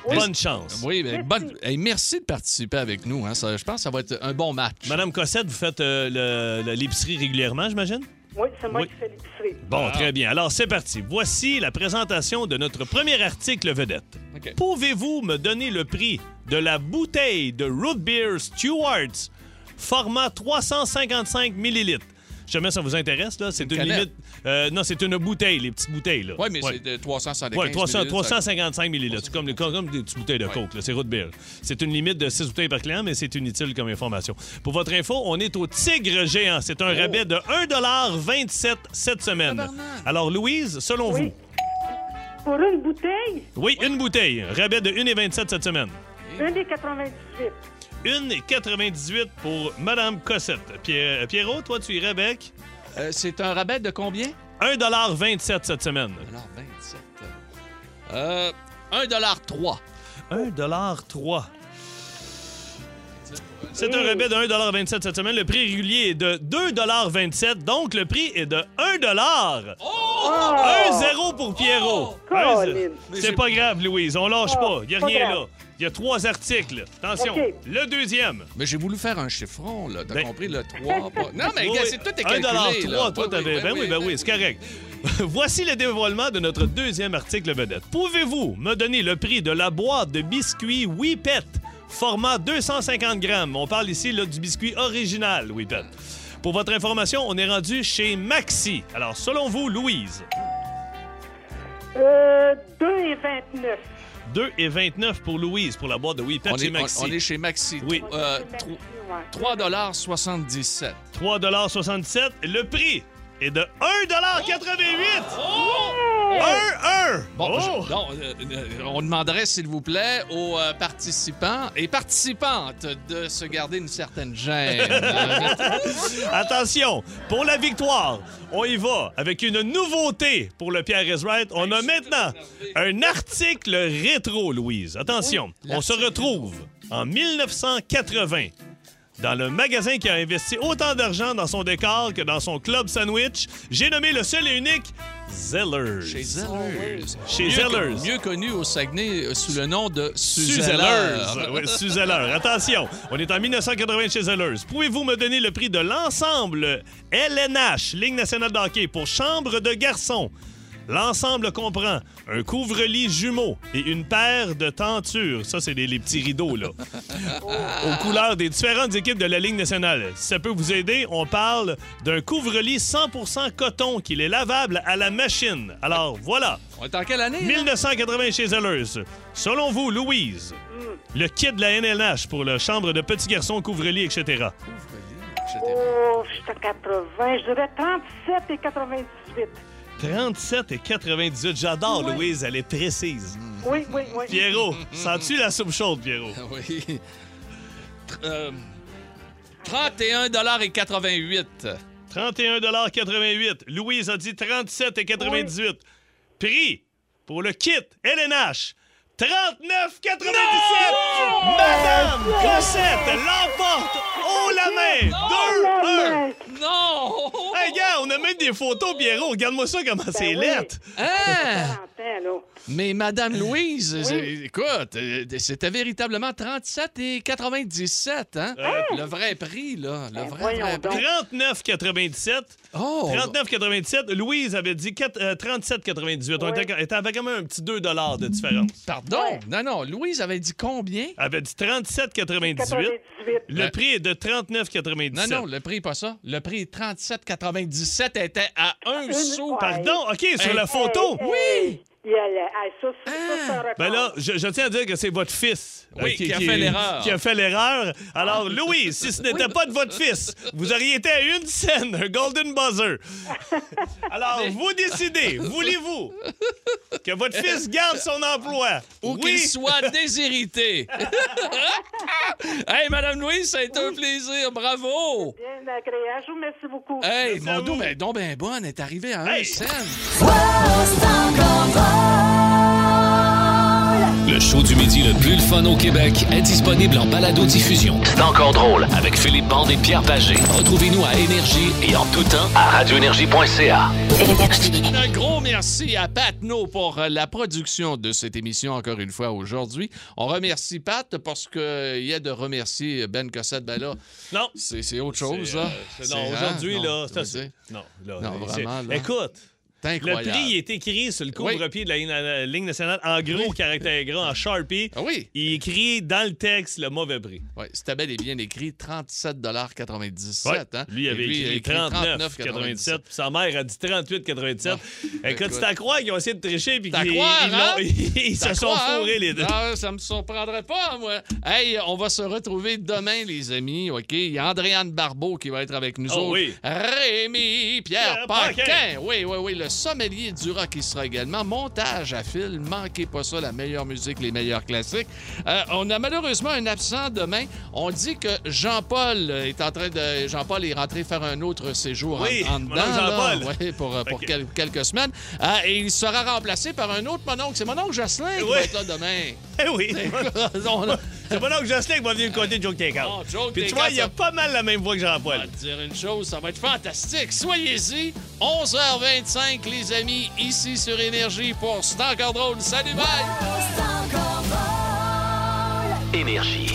bonne chance. Oui, ben, bonne- hey, merci de participer avec nous. hein. Ça- je pense que ça va être un bon match. Madame Cossette, vous faites euh, l'épicerie régulièrement, j'imagine? Oui, c'est moi Oui. qui fais l'épicerie. Bon, Ah. très bien. Alors, c'est parti. Voici la présentation de notre premier article vedette. Pouvez-vous me donner le prix de la bouteille de root beer Stewart's, format 355 millilitres? Jamais ça vous intéresse, là? C'est une, limite. euh, non, c'est une bouteille, les petites bouteilles, là. Oui, mais Ouais. c'est de 375 Ouais, 300 millilitres, ça- 355 millilitres. C'est comme, des petites bouteilles de Ouais. Coke, là. c'est root beer. C'est une limite de 6 bouteilles par client, mais c'est inutile comme information. Pour votre info, on est au Tigre Géant. C'est un rabais de 1,27 cette semaine. Alors, Louise, selon Oui. vous? Pour une bouteille, Oui, une bouteille. Rabais de 1,27 cette semaine. une des 98. 1,98 pour Madame Cossette. Pierre- Pierrot, toi, tu irais avec? Euh, c'est un rabais de combien? 1,27 cette semaine. Alors, 27. Euh, 1,3 1,3 C'est un rabais de 1,27 cette semaine. Le prix régulier est de 2,27 Donc, le prix est de 1 Oh! 1-0 pour Pierrot. Zé- C'est pas grave, Louise. On lâche pas. Il n'y a rien là. Il y a trois articles. Attention. Le deuxième. Mais j'ai voulu faire un chiffron, là. T'as Ben- compris, le 3. pas- Non, mais Oui, c'est tout est 1 calculé. là. 3, toi, Oui, t'avais. oui, Ben oui, ben oui, c'est correct. Voici le dévoilement de notre deuxième article vedette. Pouvez-vous me donner le prix de la boîte de biscuits Whippet, format 250 grammes? On parle ici là, du biscuit original Whippet. Pour votre information, on est rendu chez Maxi. Alors, selon vous, Louise, Euh, 2 et 29. 2 et 29 pour Louise pour la boîte de Whippet On chez est, Maxi. on, on est chez Maxi. Oui. Euh, Maxi, tro- ouais. 3,77 3,67 Le prix est de 1,88 Oh! 1-1 Bon, Oh! je- non, euh, euh, on demanderait, s'il vous plaît, aux euh, participants et participantes de se garder une certaine gêne. Attention, pour la victoire, on y va avec une nouveauté pour le Pierre is Right. On a maintenant un article rétro, Louise. Attention, on se retrouve en 1980 dans le magasin qui a investi autant d'argent dans son décor que dans son club sandwich. J'ai nommé le seul et unique Zellers. Chez Zellers. Chez mieux, Zellers. Mieux connu au Saguenay euh, sous le nom de Suzellers. Suzellers. Oui, Suzellers. Attention, on est en 1980 chez Zellers. Pouvez-vous me donner le prix de l'ensemble LNH, Ligue nationale de hockey, pour chambre de garçons? L'ensemble comprend un couvre-lit jumeau et une paire de tentures. Ça, c'est les, les petits rideaux, là. Aux couleurs des différentes équipes de la Ligue nationale. Si ça peut vous aider, on parle d'un couvre-lit 100% coton qu'il est lavable à la machine. Alors, voilà. On est en quelle année? 1980 chez Zellers. Selon vous, Louise, le kit de la NLH pour la chambre de petits garçons, couvre-lit, etc. Oh, je suis à 80. Je dirais 37 et 98. 37 et 98. J'adore, Louise, elle est précise. Oui, oui, oui. Pierrot, sens-tu la soupe chaude, Pierrot? Oui. Euh, 31 et 88. 31,88 Louise a dit 37,98 Prix pour le kit LNH. 39,97 Madame Cossette l'emporte la main. 2-1. Non! Hey, gars, on a même des photos, Pierrot. Regarde-moi ça, comment c'est lettre. Hein? 40 ans, là. Mais Madame Louise, c'est- écoute, euh, c'était véritablement 37 et 97, hein? Le vrai prix, là. Le vrai, vrai prix. 39,97 Oh! 39,97 Louise avait dit quatre- euh, 37,98 On était, elle avait quand même un petit 2 de différence. Pardon? Non, non. Louise avait dit combien? Elle avait dit 37,98 Le prix est de 39,97 Non, non, le prix n'est pas ça. Le prix est 37,97 était à un sou. Pardon? OK, sur Hey. la photo. Oui! Il y a le- ah, ça, ça, ça, record. Ben là, je, je tiens à dire que c'est votre fils euh, Oui, qui a fait l'erreur. Qui a fait l'erreur. Alors, Louis, si ce n'était pas de votre fils, vous auriez été à une scène, un golden buzzer. Alors, vous décidez, voulez-vous que votre fils garde son emploi? Ou oui. qu'il soit déshérité. hey, Madame Louise, ça a été un plaisir. Bravo! Bien agréable. Je vous remercie beaucoup. Hey, mon dos, mais donc ben bonne, est arrivé à un Hey. cent. Le show du midi le plus le fun au Québec est disponible en balado-diffusion. C'est encore drôle avec Philippe Bande et Pierre Pagé. Retrouvez-nous à Énergie et en tout temps à radioénergie.ca. Un gros merci à Pat No pour euh, la production de cette émission encore une fois aujourd'hui. On remercie Pat parce qu'il y a de remercier Ben Cossette. Ben là, Non. c'est c'est autre chose, C'est, là. euh, non, hein? aujourd'hui, là, c'est-? Non, là, Non, vraiment, là. Écoute, Le prix il est écrit sur le couvre-pied de la, ligne nationale en gros caractère gras, en Sharpie. Ah oui. Il écrit dans le texte le mauvais prix. Oui, c'était bel et bien écrit 37,97 Ouais. hein? Lui, il avait lui, écrit, a 39,97. Puis sa mère a dit 38,97. Écoute, Écoute. c'est à croire qu'ils ont essayé de tricher puis qu'ils hein? ils se sont croire, fourrés les deux. Ah, ça me surprendrait pas, moi. Hey, on va se retrouver demain, les amis, OK? Il y a Andréane Barbeau qui va être avec nous Oh autres. oui. Rémi Pierre Pierre Paquin. Paquin. Oui, oui, oui. Le sommelier du rock qui sera également. Montage à fil. Manquez pas ça, la meilleure musique, les meilleurs classiques. Euh, on a malheureusement un absent demain. On dit que Jean-Paul est en train de... Jean-Paul est rentré faire un autre séjour en- Oui, en, dedans. Jean-Paul. Ouais, pour, pour Ok. quel- quelques semaines. Euh, et il sera remplacé par un autre mononcle. C'est mon oncle Jocelyn qui va être là demain. Eh oui. On- C'est pas là que Jocelyn qui va venir me conter Joke Takeout. Oh, Joke Puis tu vois, il y a pas mal la même voix que On va Jean-Paul. te dire une chose, ça va être fantastique. Soyez-y, 11h25, les amis, ici sur Énergie pour C'est encore drôle. Salut, bye! Énergie.